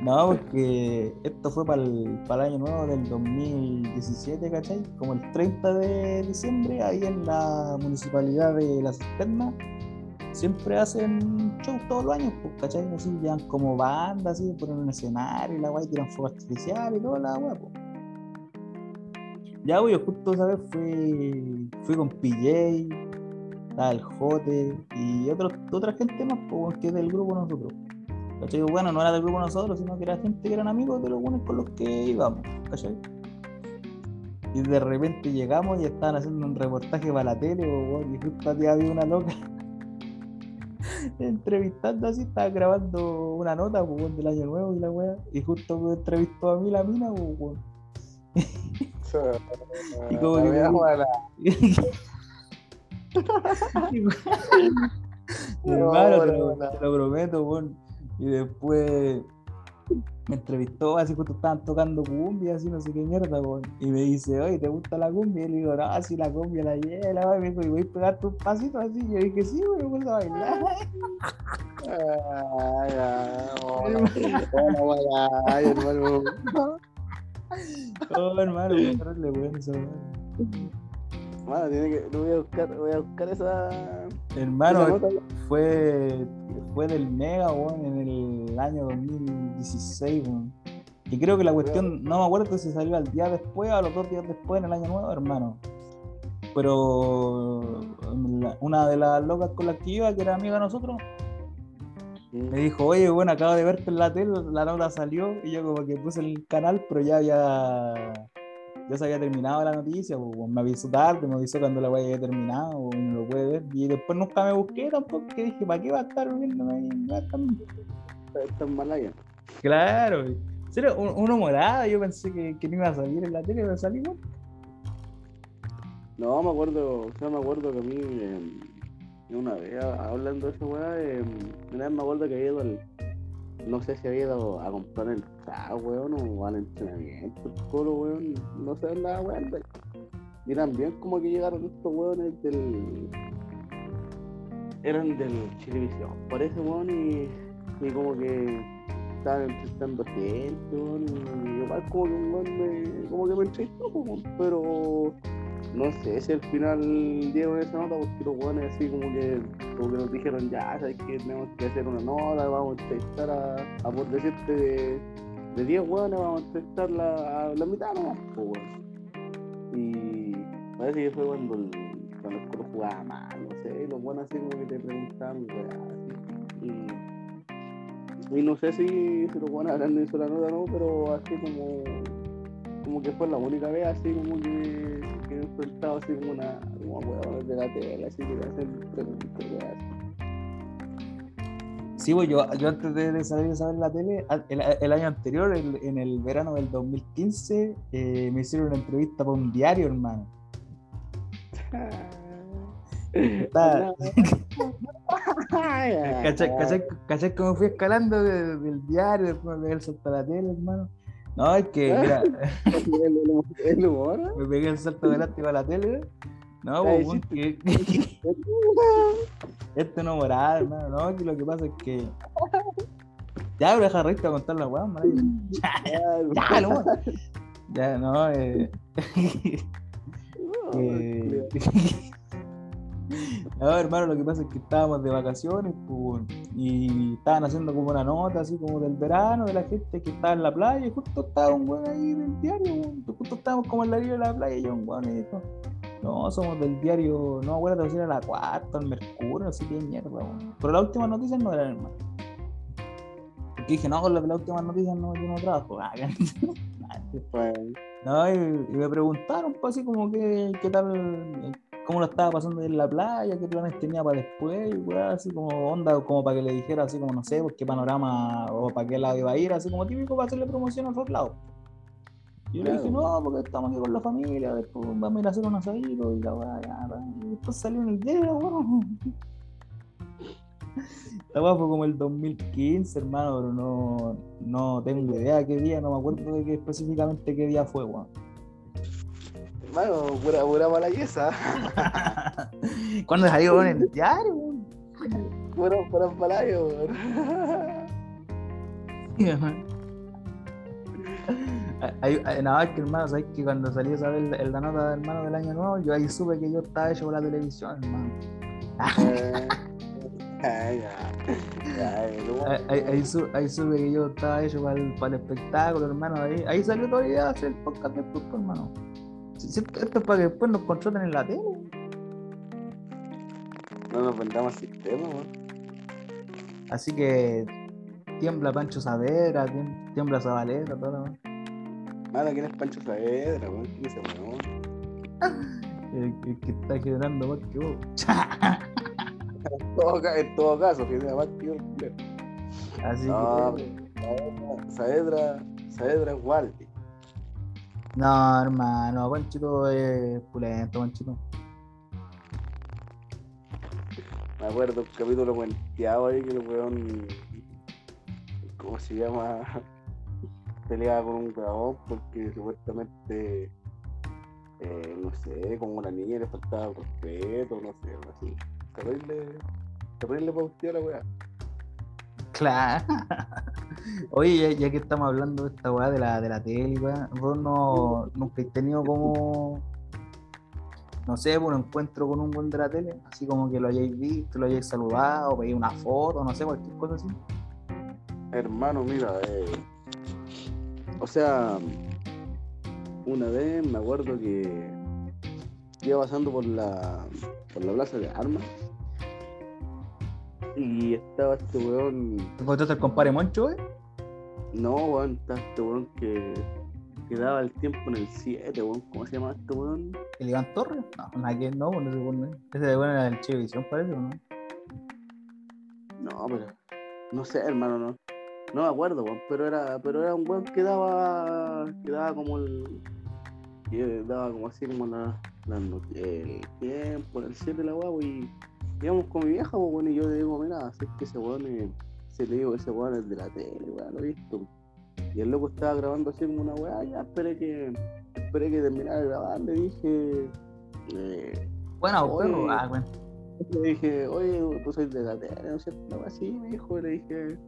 No, porque esto fue para el, para el año nuevo del 2017, ¿cachai? Como el 30 de diciembre, ahí en la municipalidad de La Cisterna, siempre hacen show todos los años, pues, ¿cachai? Así, llevan como banda, así, ponen un escenario y la guay, tiran fuego artificial y toda la guay, pues. Ya, güey, yo justo esa vez fui, fui con PJ, estaba el Jote y otros, otra gente más, pues, que es del grupo nosotros. ¿Cachai? Bueno, no era del grupo nosotros, sino que era gente que eran amigos de los buenos con los que íbamos, ¿cachai? Y de repente llegamos y estaban haciendo un reportaje para la tele, weón, y justo había una loca entrevistando así, estaba grabando una nota po, weón, del año nuevo y la weá, y justo me entrevistó a mí la mina, po, weón. Y como que me- Veamos a la- Hermano, No, lo, te lo prometo, weón. Y después me entrevistó, así justo estaban tocando cumbia, así no sé qué mierda, weón. Y me dice, oye, ¿te gusta la cumbia? Y le digo, no, si la cumbia la lleva, weón. Y me dijo, ¿y voy a pegarte un pasito así? Y yo dije, sí, weón, me puse a bailar. Ay, ay, hola, ay, hermano. Oh, hermano, voy a weón, eso, weón. Mano, tiene que, voy a buscar, voy a buscar esa, Hermano, esa fue, fue del Mega, weón, en el año 2016, weón. Y creo que la cuestión, no me acuerdo si salió al día después o a los dos días después en el año nuevo, hermano. Pero una de las locas con las que iba, que era amiga de nosotros, me dijo, oye, bueno, acabo de verte en la tele, la nota salió, y yo como que puse el canal, pero ya había, ya se había terminado la noticia, pues, me avisó tarde, me avisó cuando la wea había terminado, y no lo puede ver, y después nunca me busqué tampoco, que dije, ¿para qué va a estar viéndome ahí en la cam-?" Esta es Malaya. Claro. Serio, un- uno morada, yo pensé que, que no iba a salir en la tele, pero salí, weón. No, me acuerdo, o sea, me acuerdo que a mí en, en una vez hablando de esa weá, eh, una vez me acuerdo que había ido al. No sé si había ido a comprar el trago, weón, o al entrenamiento, el colo, weón. No sé nada, weón. Y también como que llegaron estos weones del. Eran del Chilevisión, parece, weón, y, y como que estaban entrevistando gente, weón, y igual como que un weón me, como que me entrevistó, pues, pero no sé si al final dieron esa nota porque los weones así como que, como nos dijeron ya, sabes que tenemos que hacer una nota, vamos a entrevistar a, por decirte de, de 10 weones, vamos a entrevistar la, la mitad nomás, pues. Y parece que fue cuando el, cuando el coro jugaba mal, no sé, y los buenos así como que te preguntaban, así. Y, no sé si, los buenos habrán hecho la nota no, pero así como como que fue la única vez así como que, que he enfrentado así como una como huevones de la tele, así que te hacen preguntas. Sí, pues yo, yo antes de, de salir a saber la tele, el, el año anterior, el- en el verano del 2015, eh, me hicieron una entrevista para un diario, hermano. ¿Cachai, cómo fui escalando de- del diario, después me pegué el salto a la tele, hermano? No, es que, mira, El, humor, ¿eh? me pegué el salto de látigo a la tele. No, pues, que, esto no moral, hermano, no, que lo que pasa es que. Ya, pero deja reír a contar la weá, man. Ya, no. Ya, no, eh. eh, No, hermano, lo que pasa es que estábamos de vacaciones pues, y estaban haciendo como una nota así como del verano de la gente que estaba en la playa y justo estaba un weón ahí del diario, weón. justo estábamos como en la orilla de la playa y yo un weón y dijo, no, somos del diario, no acuerdo si era la cuarta, el Mercurio, no sé qué mierda, weón. Pero las últimas noticias no eran hermano. Porque dije, no, con las, las últimas noticias no, yo no trabajo. Ah, Pues, no, y, y me preguntaron, pues, así como que, qué tal, eh, cómo lo estaba pasando en la playa, qué planes tenía para después, weá, así como onda, como para que le dijera, así como, no sé, pues, qué panorama o para qué lado iba a ir, así como típico para hacerle promoción a otros lados. Y yo le dije, no, porque estamos aquí con la familia, después vamos a ir a hacer un asadito y la weá, y después salió en el día, weón. La weá fue como el 2015, hermano, pero no, no tengo idea qué día, no me acuerdo de qué específicamente qué día fue, weón. Hermano, pura, pura malayesa. ¿Cuándo salió en el diario? Pura, pura palayo, weón. Hay- hay- Nada, es que hermano, sabes que cuando salió esa vez la, la nota de hermano del año nuevo, yo ahí supe que yo estaba hecho por la televisión, hermano. Eh, ay, eh, no, Ahí, ahí- ahí su- ahí supe que yo estaba hecho para el, para el espectáculo, hermano. Ahí, ahí salió toda la idea de hacer el podcast después, pues, hermano. Si esto es para que después nos contraten en la tele. No nos vendamos sistema, weón. Así que tiembla Pancho Saavedra, tiem- tiembla Zabaleta, todo demás. Mano, ¿quién es Pancho Saavedra, weón? ¿Quién es ese weón? el, el que está generando más que vos. En todo, ca- en todo caso, que tiene más que yo, culero. Así No, que. Saavedra, Saavedra es. No, hermano, Panchito es pulento, Panchito. Me acuerdo un capítulo cuenteado ahí que el weón. ¿Cómo se llama? Peleaba con un dragón porque supuestamente. eh, no sé, como una niña le faltaba respeto, no sé, así. Terrible. Terrible pautear la weá. Claro. Oye, ya, ya que estamos hablando de esta weá de la, de la tele, weá, vos no, nunca has tenido como, no sé, pues, un encuentro con un buen de la tele, así como que lo hayáis visto, lo hayáis saludado, pedí una foto, no sé, cualquier cosa así. Hermano, mira, eh, o sea, una vez me acuerdo que iba pasando por la, por la plaza de armas y estaba este weón, ¿Te encontraste al compadre Moncho, weón? no weón, estaba este weón que, que daba el tiempo en el 7, weón, ¿cómo se llama este weón? ¿El Iván Torres? No, nada que no, pues, no sé qué. Ese weón era del Chilevisión, parece, ¿o ¿no? No, pero, no sé, hermano, no, no me acuerdo, weón, pero era, pero era un weón que daba, que daba como el, que daba como así como la, la el tiempo, el 7 la weá, y, íbamos con mi vieja, pues, bueno, y yo le digo, mira, es que ese weón es, se le digo, ese weón es de la tele, weón, lo he visto. Y el loco estaba grabando así como una weá, ya esperé que, esperé que terminara de grabar, le dije, eh, Bueno, Oye. perro. Ah, bueno. le dije, oye, tú sois de la tele, ¿no es cierto? Así me dijo, y le dije,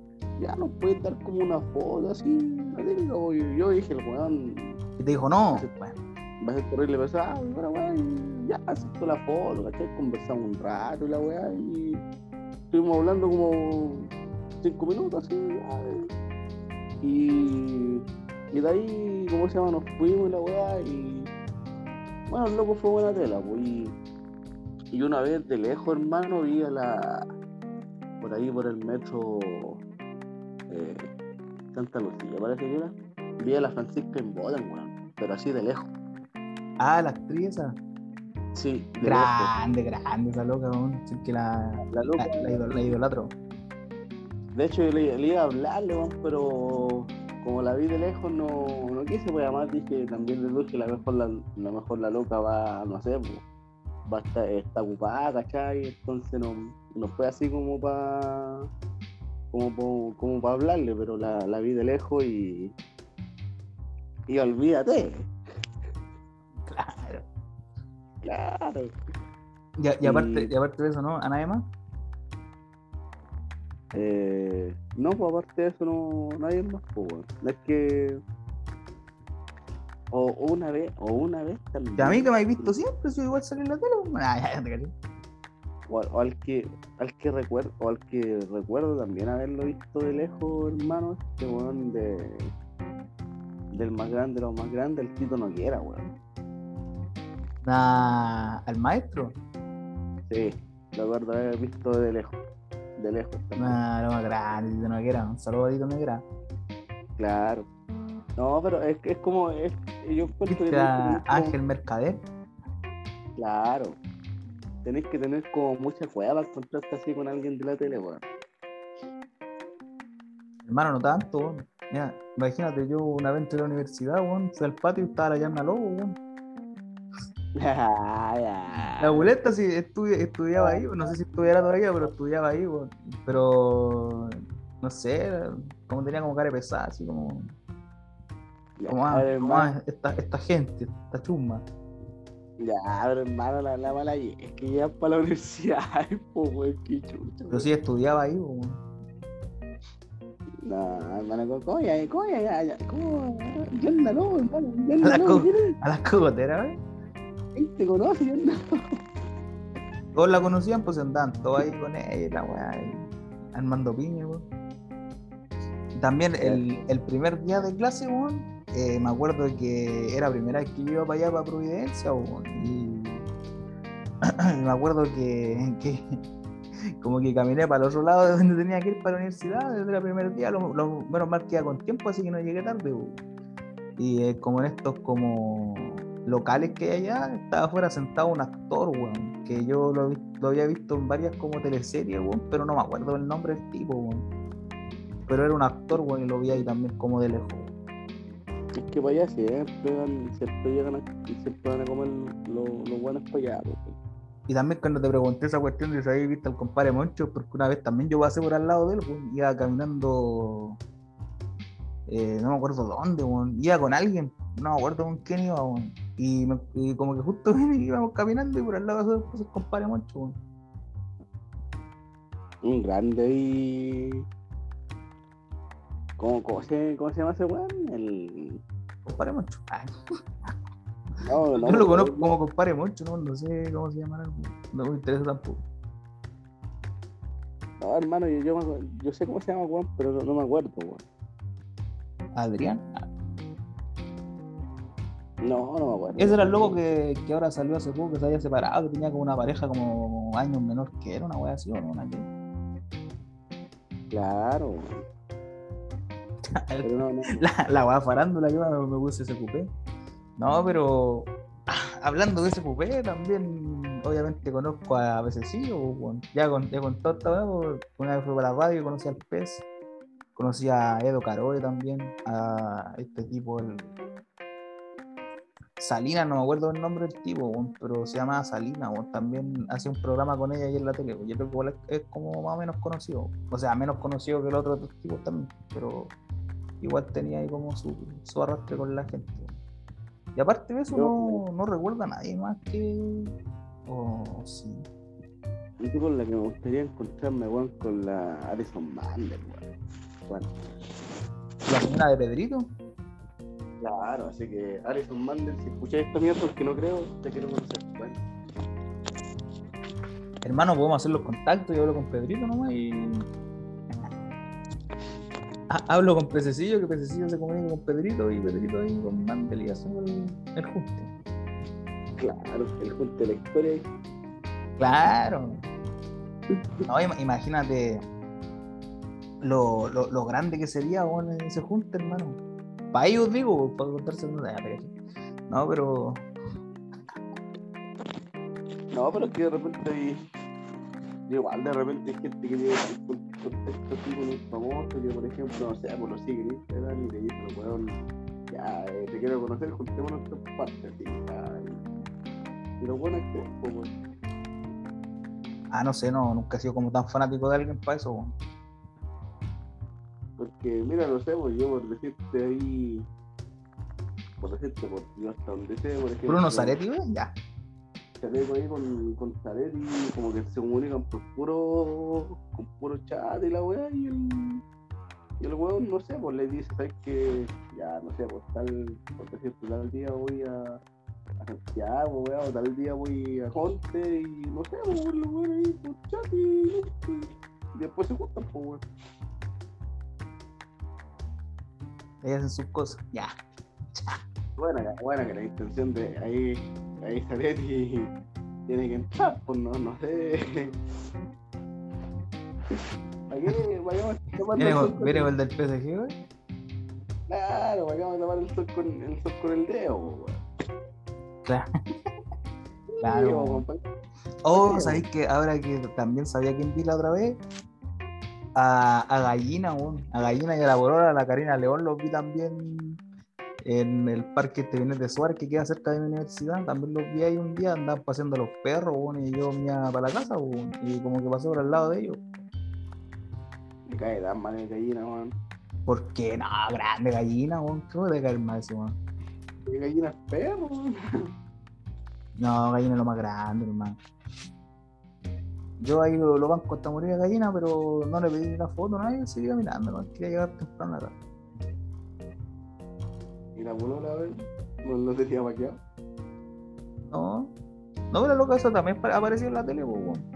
ya nos puedes dar como una foto así, la típica, pues, y yo dije, el weón Y te dijo, no. Bueno, va a ser terrible, pero ah, bueno, weón, ya aceptó la foto, ¿cachai? Conversamos un rato y la weá, y estuvimos hablando como cinco minutos así, y, y de ahí, ¿cómo se llama? Nos fuimos y la weá, y bueno, el loco fue buena tela, pues, y, y una vez de lejos, hermano, vi a la, por ahí por el metro eh, Santa Lucía, parece que era, vi a la Francisca en Boden, weón, pero así de lejos. Ah, la actriz esa. Sí, de. Grande, grande esa loca, weón. Que la, La loca. la, la idol- la idolatro. De hecho, yo le, le iba a hablarle, weón, pero como la vi de lejos, no, no quise, pues además dije, también le dije, la mejor la, la mejor la loca va, no sé, pues, va a estar, está ocupada, ¿cachai? Entonces no, no fue así como para como, pa- como para hablarle, pero la, la vi de lejos y. Y olvídate. Claro. Y, a- y aparte, Y- aparte de eso, ¿no? ¿Ana Emma? Eh, no, pues aparte de eso, no, nadie más, pues, weón. No es que. O, o una vez, o una vez también. A mí que me habéis visto siempre, si igual salí en la tele. weón. Ya, ya te caché. O, al- o al que, al que recuerdo, o al que recuerdo también haberlo visto de lejos, hermano, este weón de del más grande, lo más grande, el Tito Noguera, weón. Al maestro. Sí, recuerdo haber visto de lejos. De lejos también. Ah, lo más grande, de Noguera. Un saludo a Tito Noguera. Claro. No, pero es, que es como, es, yo ¿Viste que a tener como- Ángel Mercader? Claro. Tenéis que tener como mucha cueva para encontrarte así con alguien de la tele, weón. Hermano, no tanto, weón. Mira, imagínate, yo una vez entré a la universidad, weón, fui al patio y estaba la llama lobo, weón. La abuelita sí estudi- estudiaba ahí, no sé si estudiara todavía, pero estudiaba ahí. Pero no sé, como tenía como cara pesada, así como, Ya, como, ah, hermano, ah, esta, esta gente, esta chusma. ya, pero hermano, la, la mala es que ya para la universidad, po, qué chucha. Pero sí estudiaba ahí. No, hermano, ¿cómo- ¿cómo ya? ¿Cómo ya? ¿Cómo? Ya no, hermano, ya no, co- ¿quién A las cogoteras, ¿eh? Te conoce? Ya anda. Todos la conocían, pues andaban todos ahí con ella, la weá, armando piña, weón. También el, el primer día de clase, weón, eh, me acuerdo que era la primera vez que yo iba para allá, para Providencia, weón, y me acuerdo que, que como que caminé para el otro lado de donde tenía que ir para la universidad desde el primer día, lo, lo- menos mal que iba con tiempo, así que no llegué tarde, weón. Y eh, como en estos como locales que hay allá, estaba afuera sentado un actor, weón, que yo lo, había visto en varias como teleseries, weón, pero no me acuerdo el nombre del tipo, weón. Pero era un actor, weón, y lo vi ahí también como de lejos. Es que para allá siempre, van, siempre llegan a, siempre van a comer los buenos para allá, po, weón. Y también cuando te pregunté esa cuestión de si habías visto al compadre Moncho, porque una vez también yo pasé por al lado de él, weón, iba caminando, eh, no me acuerdo dónde, weón, iba con alguien, no me acuerdo con quién iba, weón. Y, me- y como que justo íbamos caminando y por al lado de ese compadre Moncho, weón. Un grande y. ¿Cómo, cómo, se, ¿Cómo se llama ese weón? El. Compadre Moncho. Ay. No, no, Yo lo no, conozco no. como compadre mucho, no, no sé cómo se llamará. No me interesa tampoco. No, hermano, yo, yo, yo sé cómo se llama, weón, pero no, no me acuerdo, weón. Adrián. No, no me acuerdo. Ese era el loco que, que ahora salió hace poco, que se había separado, que tenía como una pareja como años menor que era, una wea así o no, una que. Claro. Pero no, no. La, la wea farándula, yo me, me puse ese cupé. No, pero ah, hablando de ese cupé, también obviamente conozco a Bececillo, pues, weón. ya con, ya con esta wea, pues, una vez fue para la radio y conocí al pez. Conocí a Edo Caroe también, a este tipo, el, Salina, no me acuerdo el nombre del tipo, pero se llama Salina, también hace un programa con ella ahí en la tele, yo creo que igual es, como más o menos conocido, o sea, menos conocido que el otro tipo también, pero igual tenía ahí como su, su arrastre con la gente. Y aparte de eso, no, no recuerda a nadie más que... O sí. Tipo con la que me gustaría encontrarme, weón, con la Alison Mandel, weón. Bueno, La señora de Pedrito. Claro, así que Alison Mandel, si escucháis esta mierda, porque no creo, te quiero conocer. Bueno, Hermano, podemos hacer los contactos, yo hablo con Pedrito nomás y. Ah, hablo con Pececillo, que Pececillo se comunica con Pedrito y Pedrito ahí con Mandel y hacemos el, el junte. claro, el junto de la historia ahí. Claro. No, im- imagínate lo, lo, lo grande que sería weón, ese junte, hermano. Para ellos digo, para contarse una idea, No, pero. No, pero es que de repente hay. Igual de repente hay gente que tiene con contexto así con un famoso que por ejemplo, no sé, pues lo sigue en Instagram y le dice, weón, ya eh, te quiero conocer, juntémonos en tres partes, así. Y lo bueno es que, pues, Ah, no sé, no, nunca he sido como tan fanático de alguien para eso, weón. Porque mira, no sé, pues yo por decirte ahí, por decirte, por yo hasta donde sé, por ejemplo. Bruno Zaretti, weón, ya. Chaleco ahí con, con Zaretti, como que se comunican por puro, con puro chat y la weá, y el, y el weón, no sé, pues le dice, ¿sabes que Ya, no sé, pues tal, por decirte, tal día voy a, a Santiago, weá, o tal día voy a Conte, y no sé, pues weón, los weones ahí por chat y, y, y después se juntan, pues weón. Ellos hacen sus cosas, ya. Bueno, que- bueno, que la intención de ahí, ahí Zaretti tiene que entrar, pues no, no sé. ¿Para qué vayamos a tomar el sol con, el- con el del PSG, weón. Claro, vayamos a tomar el sol con el, sol con el dedo, weón. Claro. Claro. Oh, ¿sabéis que ahora que también sabía quién vi la otra vez? A, a Gallina, weón. A Gallina y a la Borora, a la Karina León, los vi también en el parque este Vienes de Suárez que queda cerca de mi universidad. También los vi ahí un día, andaban paseando los perros, y yo me iba para la casa, y como que pasé por al lado de ellos. Me cae tan mal el gallina, weón. Porque, no, grande Gallina, weón, ¿cómo te cae mal ese, weón? Gallina es perro, weón. No, Gallina es lo más grande, hermano. Yo ahí lo, lo banco hasta morir a Gallina, pero no le pedí una foto a nadie, seguía mirando, no quería llegar temprano acá. Y la polola, a ver, no, no tenía vaqueado. No, no, pero loca, eso también pa- apareció en la tele, pues, weón.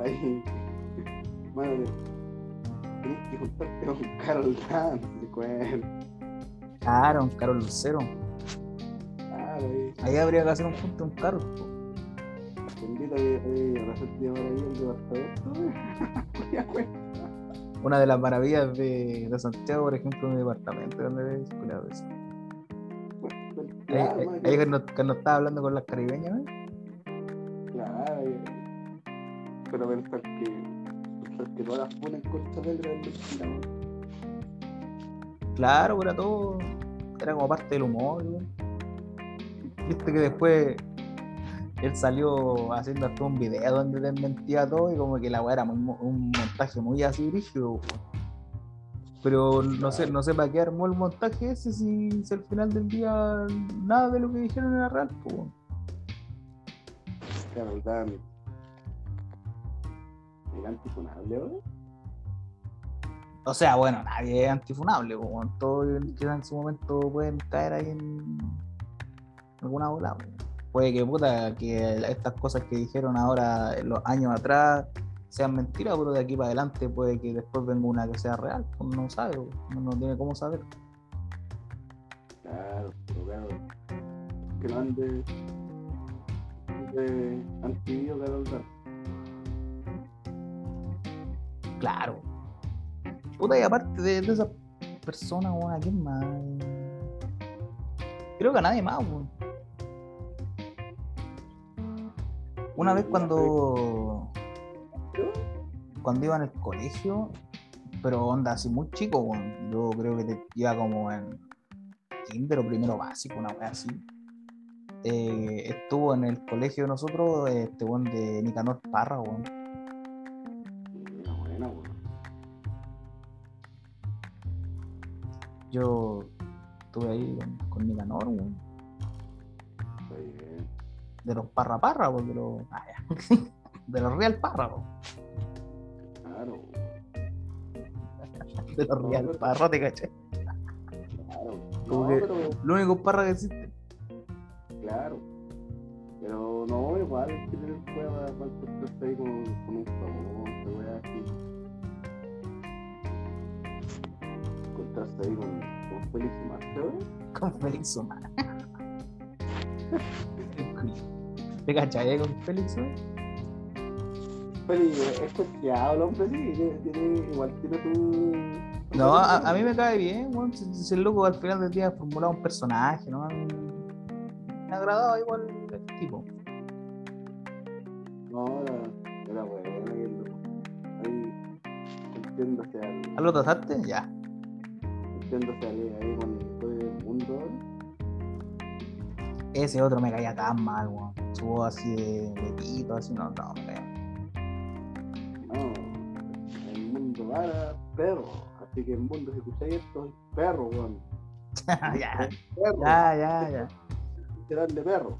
Ahí, mano, tienes que juntarte con Carol Dance. Claro, un caro lucero. Claro, ahí. Ahí habría que hacer un punto un caro. po. Bendito que que ahí el departamento. Una de las maravillas de, de Santiago, por ejemplo, mi departamento, donde ves, culiao, eso. Ahí, Claro, cuando, cuando estaba hablando con las caribeñas, ¿no? Claro, pero pensar que, pensar que todas las ponen él era mentira, ¿no? Claro, era todo. Era como parte del humor, weón. Viste que después él salió haciendo hasta un video donde desmentía todo y como que la weá era muy un montaje muy así rígido. Pero no sé, no sé para qué armó el montaje ese si, si al final del día nada de lo que dijeron era real. Carol Dance. El antifunable, ¿no? O sea, bueno, nadie es antifunable, weón. todos que en su momento pueden caer ahí en alguna bola. Puede que puta, que estas cosas que dijeron ahora los años atrás sean mentiras, pero de aquí para adelante puede que después venga una que sea real. Uno no sabe, uno no tiene cómo saber. Claro, claro. Que no ande. de antivío Carol Dance. Claro. Puta, y aparte de, de esas personas, ¿a quién más? Creo que a nadie más, weón. Una vez cuando cuando iba en el colegio, pero onda así muy chico, yo creo que te- iba como en kinder o primero básico, una wea así. Eh, estuvo en el colegio de nosotros, este weón de Nicanor Parra, weón. Una buena, weón. Yo estuve ahí con, con Nicanor, weón. De los Parra Parra, de los. ah, de los Real Parra. Claro. De los Real Parra, te caché. claro. Como No, que- pero, Lo único Parra que existe. claro. Pero no, igual es que tener prueba para ahí con, con un favor, te voy a decir. Encontrarse ahí con, con Félix Marte, weón. Con Félix Omar. ¿Te cachai con Félix Omar? Félix es costeado el hombre, sí. Tiene, igual tiene tu. No, a, a mí me cae bien, weón. Si, el loco al final del día formulado un personaje, ¿no? Me ha agradado igual el tipo. No, era, era bueno, ahí entiéndose al. ¿Ah, lo trataste? Ya. Entiéndose ahí, ahí con todo el mundo. Ese otro me caía tan mal, weón. Su voz así de, pito, así, no, no, caía. No, el mundo para perro. Así que el mundo, si escucháis esto, es perro, weón. ya, Perro. ya, ya, ya. Literal de perro.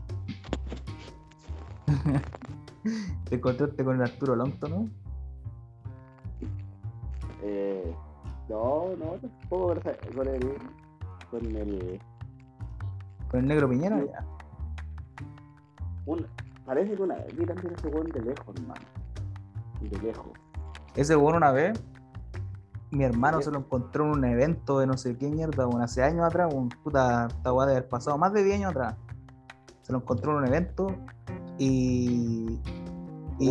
Te encontraste con el Arturo Lonto, ¿no? Eh, no, no, tampoco con el. Con el. Con el negro Piñera, ya. Parece que una vez vi también ese weón de lejos, hermano. De lejos. Ese weón una vez, mi hermano se lo encontró en un evento de no sé qué mierda, bueno, hace años atrás, un puta, esta weá de haber pasado más de 10 años atrás. Se lo encontró en un evento y. y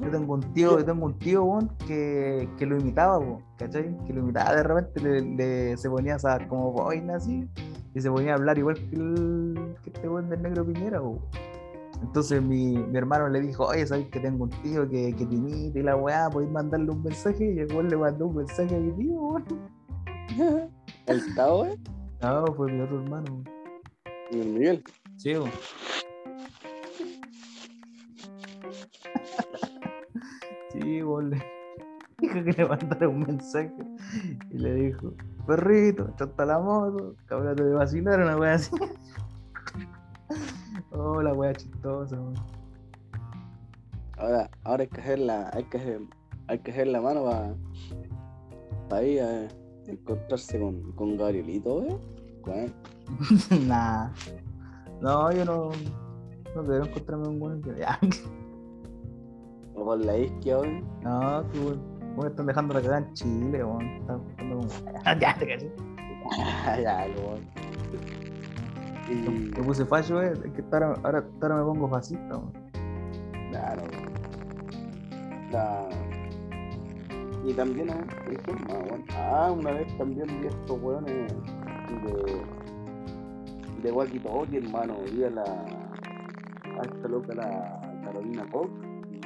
yo tengo un tío, yo tengo un tío, que, que lo imitaba, weón, ¿cachai? Que lo imitaba de repente, le, le- se ponía esa como boina así, y se ponía a hablar igual que, el, que este weón del negro Piñera, weón. Entonces mi, mi hermano le dijo, oye, ¿sabes que tengo un tío que, que te imita y la weá? ¿Podéis mandarle un mensaje? Y el weón le mandó un mensaje a mi tío, weón. El Tao, eh. No, fue mi otro hermano. weón. Y el Miguel. Sí, weón. Sí, weón. le Dijo que le mandara un mensaje y le dijo, perrito, chata la moto, cámbiate de vacilar, una wea así. Oh, la wea chistosa, weón. Ahora, ahora hay que hacer la, hay que hacer, hay que hacer la mano para para ir a encontrarse con, con Gabrielito, eh. Con nah. No, yo no. No quiero encontrarme un buen que. O con la isquia, eh. No, tú, weón. Weón, están dejando la cagada en Chile, weón. Están buscando como. ya, te caché. ya, weón. Y puse fallo, eh. Es que ahora, ahora, ahora me pongo fascista, claro. La... Y también, weón. Ah, una vez también vi estos weones de. de Walkie Talkie, hermano. Vi a la. a esta loca, la Carolina Koch. Y,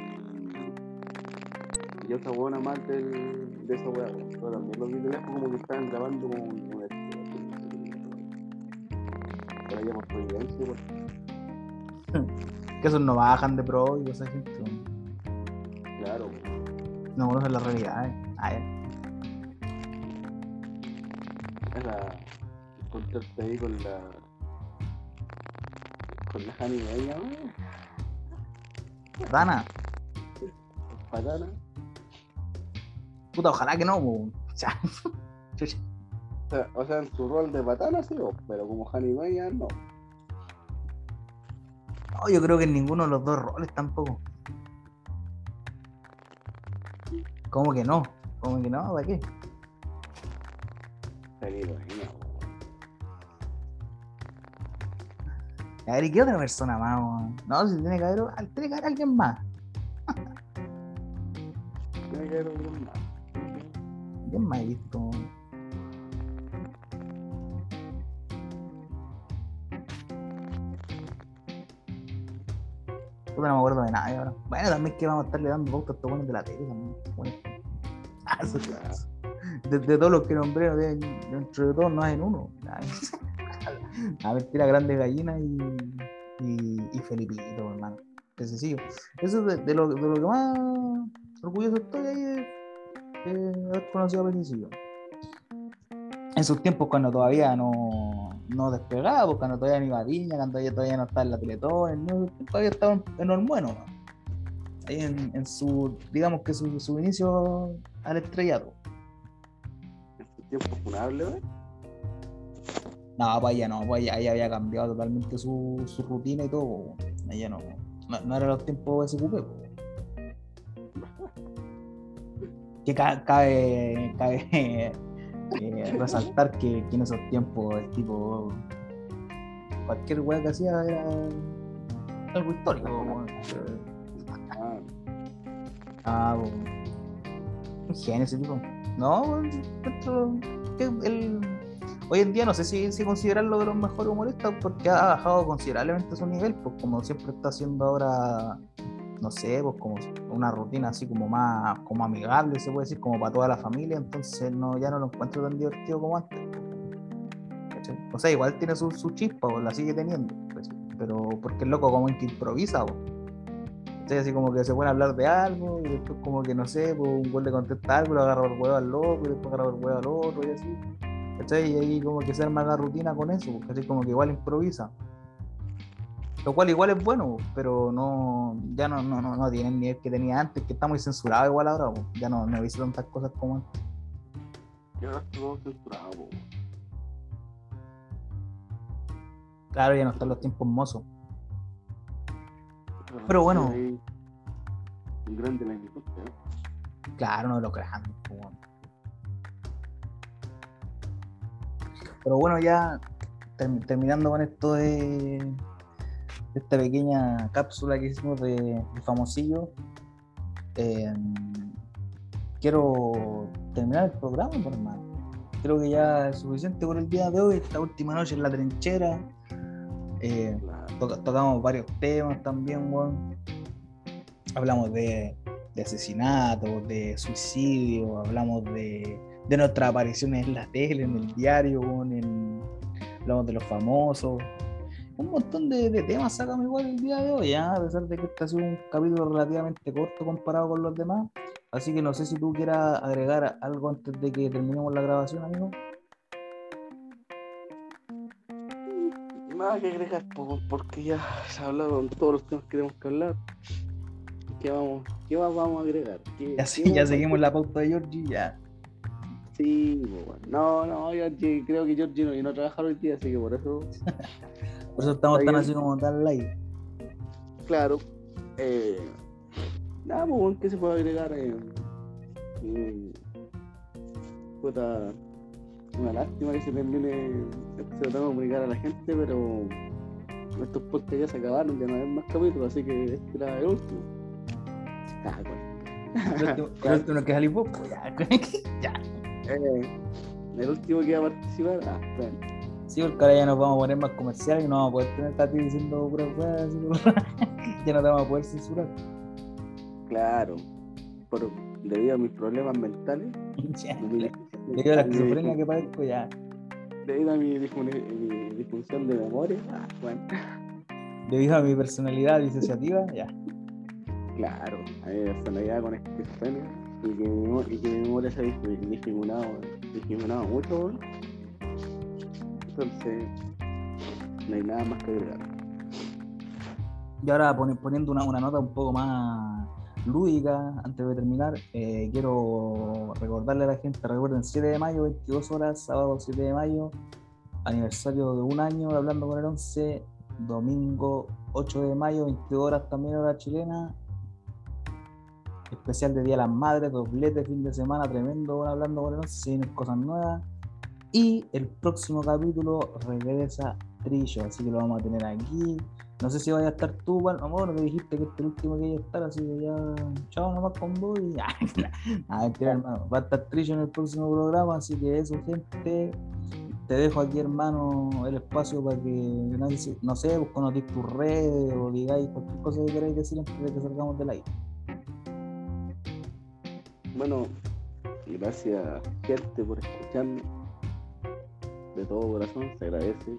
y esa buena más del, de esa weá. Pero también los vi de lejos como que estaban grabando como allá por Providencia, weón. Que esos no bajan de pro y esa gente. Claro, No conocen la realidad, eh. Era encontrarte ahí con la. con la Jani weón. Dana, Patana. puta, ojalá que no. Chucha. O sea, o sea, en su rol de patana sí, pero como Jani Meña no. No, yo creo que en ninguno de los dos roles tampoco. ¿Cómo que no? ¿Cómo que no? ¿Para qué? A ver, ¿y qué otra persona más? weón? No, si tiene que haber, tiene que haber alguien más. Tiene que haber un más. ¿Quién más he visto? No me acuerdo de nadie ahora. Bueno, también que vamos a estarle dando pautas a estos buenos de la tele también. Bueno. Ah, de, todos los que nombré, de, dentro de todos no hay uno. Ay, A mentira, grandes gallinas y, y, y Felipito, hermano. Ese sí. Eso es de, de lo, de lo que más orgulloso estoy ahí de haber conocido a Pececillo. En sus tiempos cuando todavía no, no despegaba, pues, cuando todavía no iba a Viña, cuando ella todavía no estaba en la Teletón, no, todavía estaba en, en Ormueno, ¿no? ahí en, en su, digamos que su, su inicio al estrellato. Tiempo funable, güey. No, pues ella no, pues ella, ella había cambiado totalmente su, su rutina y todo. pues. Ella no, no, no eran los tiempos de SQP. pues. Que ca- cabe, cabe eh, resaltar que, que en esos tiempos el tipo cualquier weá que hacía era algo histórico. pues, weón. Ah, Ah, un genio ese tipo. No, que el, hoy en día no sé si, si considerarlo de los mejores humoristas porque ha bajado considerablemente su nivel, pues como siempre está haciendo ahora, no sé, pues como una rutina así como más como amigable, se puede decir, como para toda la familia, entonces no, ya no lo encuentro tan divertido como antes. ¿cachai? O sea, igual tiene su, su chispa, pues, la sigue teniendo, pues, pero porque el loco como en que improvisa, pues. ¿cachai? Así como que se a hablar de algo y después como que no sé, pues un gol le contesta algo, le agarra el huevo al loco y después agarra el huevo al otro y así. ¿Cachai? Y ahí como que se arma la rutina con eso, pues, ¿cachai? Como que igual improvisa. Lo cual igual es bueno, pero no, ya no, no, no, no tiene el nivel que tenía antes, que está muy censurado igual ahora, ya no, no dice tantas cosas como antes. y ahora está todo censurado. Claro, ya no están los tiempos mozos. Pero bueno. Un grande la industria. Claro, no de los grandes. po. Pero bueno, ya term- terminando con esto de esta pequeña cápsula que hicimos de, de famosillo, eh, quiero terminar el programa, por hermano. Creo que ya es suficiente por el día de hoy, esta última noche en la trinchera. Eh, tocamos varios temas también. Hablamos de, de asesinatos, de suicidio, hablamos de, de nuestras apariciones en la tele, en el diario, en- hablamos de los famosos. Un montón de, de temas sacamos igual el día de hoy, ¿ah? a pesar de que este ha sido un capítulo relativamente corto comparado con los demás. Así que no sé si tú quieras agregar algo antes de que terminemos la grabación, amigo. Nada que agregar, po, porque ya se ha hablado de todos los temas que tenemos que hablar. ¿Qué, vamos, qué más vamos a agregar? ¿Qué- Ya, qué sí, ya seguimos la pauta de Georgie, ya. Sí, bueno. no, no, Georgie, creo que Georgie no vino a trabajar hoy día, así que por eso, Por eso estamos tan así como tan live. claro. Eh, nada, pues, ¿qué se puede agregar? Eh, mm, puta, una lástima que se termine, se lo tengo que comunicar a la gente, pero estos podcasts ya se acabaron, ya no hay más capítulos, así que este era el último. Ah, bueno. El último, que vos, pues, ya. ya. Eh, el último que iba a participar, ah, bueno. Sí, porque ahora ya nos vamos a poner más comerciales y no vamos a poder tener a ti diciendo puras Ya no te vamos a poder censurar. Claro, por, debido a mis problemas mentales, Ya, mi- Debido a la esquizofrenia que padezco, ya. debido a mi, mi disfunción de memoria, ah, bueno, Debido a mi personalidad disociativa, ya. claro, a mi personalidad con esquizofrenia y que mi, y que mi memoria se ha disminuido mucho, weón. Entonces no hay nada más que agregar. Y ahora poni- poniendo una, una nota un poco más lúdica, antes de terminar, eh, quiero recordarle a la gente, recuerden 7 de mayo, 22 horas, sábado 7 de mayo, aniversario de un año, hablando con el 11, domingo 8 de mayo, 22 horas también hora chilena, especial de Día de las Madres, doblete fin de semana, tremendo, hablando con el 11, se vienen cosas nuevas, y el próximo capítulo regresa Trillo, así que lo vamos a tener aquí. No sé si vaya a estar tú, amor, me dijiste que este es el último que iba a estar, así que ya, chao nomás con vos y. Ah, mentira, hermano. Va a estar Trillo en el próximo programa, así que eso, gente. Te dejo aquí, hermano, el espacio para que, no sé, no sé pues conozcáis tus redes o digáis cualquier cosa que queráis decir antes de que salgamos del aire. Bueno, gracias gente por escucharme. De todo corazón, se agradece.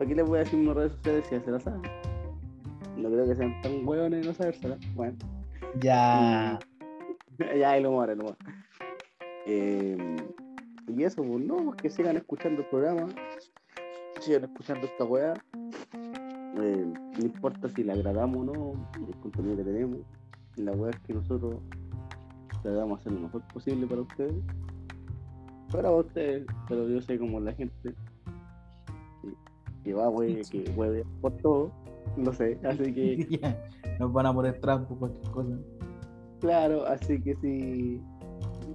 aquí les voy a decir mis redes sociales si ya se las saben. No creo que sean tan hueones no sabérsela. Bueno. Ya. ya, el humor, el humor. Eh, y eso, pues no, pues que sigan escuchando el programa, sigan escuchando esta weá. Eh, no importa si le agradamos o no, el contenido que tenemos. La weá es que nosotros tratamos de hacer lo mejor posible para ustedes. Para ustedes, pero yo sé como la gente que, va, wey, que hueve por todo, no sé, así que. Nos van a poner trampo, cualquier cosa. Claro, así que si,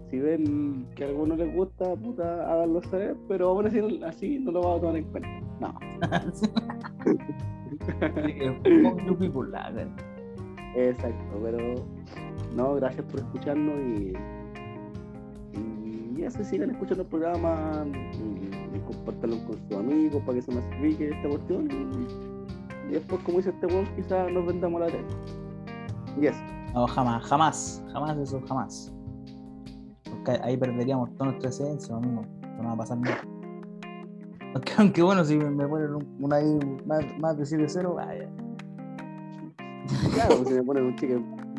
si ven que a alguno les gusta, puta, háganlo saber, pero aún así, así no lo vamos a tomar en cuenta. No, exacto, pero no, gracias por escucharnos y, y eso, sigan escuchando el programa y, y compártanlo con sus amigos para que se masifique esta cuestión y, y después, como dice este weón, quizás nos vendamos la tele. Y eso. No, jamás, jamás, jamás eso, jamás. Porque ahí perderíamos toda nuestra esencia, amigo. No va a pasar nada. Aunque, aunque bueno, si me, me ponen un, una ahí más, más de 7-0, vaya. Claro, pues, si me ponen un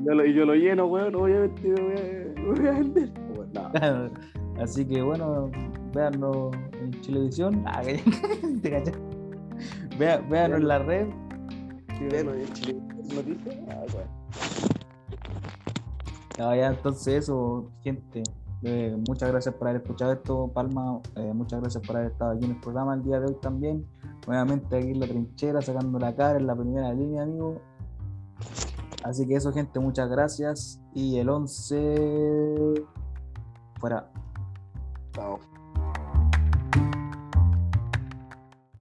yo lo- y yo lo lleno, weón, obviamente me voy a, voy a vender. No. Así que bueno, véanlo en Chilevisión. Ah, que- te cachai. Vea, véanlo en la red. Y en Chile noticias. Ah, bueno. Ya, ya, entonces eso, gente. eh, muchas gracias por haber escuchado esto, Palma. eh, muchas gracias por haber estado aquí en el programa el día de hoy también. Nuevamente aquí en la trinchera, sacando la cara en la primera línea, amigo. Así que eso, gente, muchas gracias. Y el 11 fuera. Chao.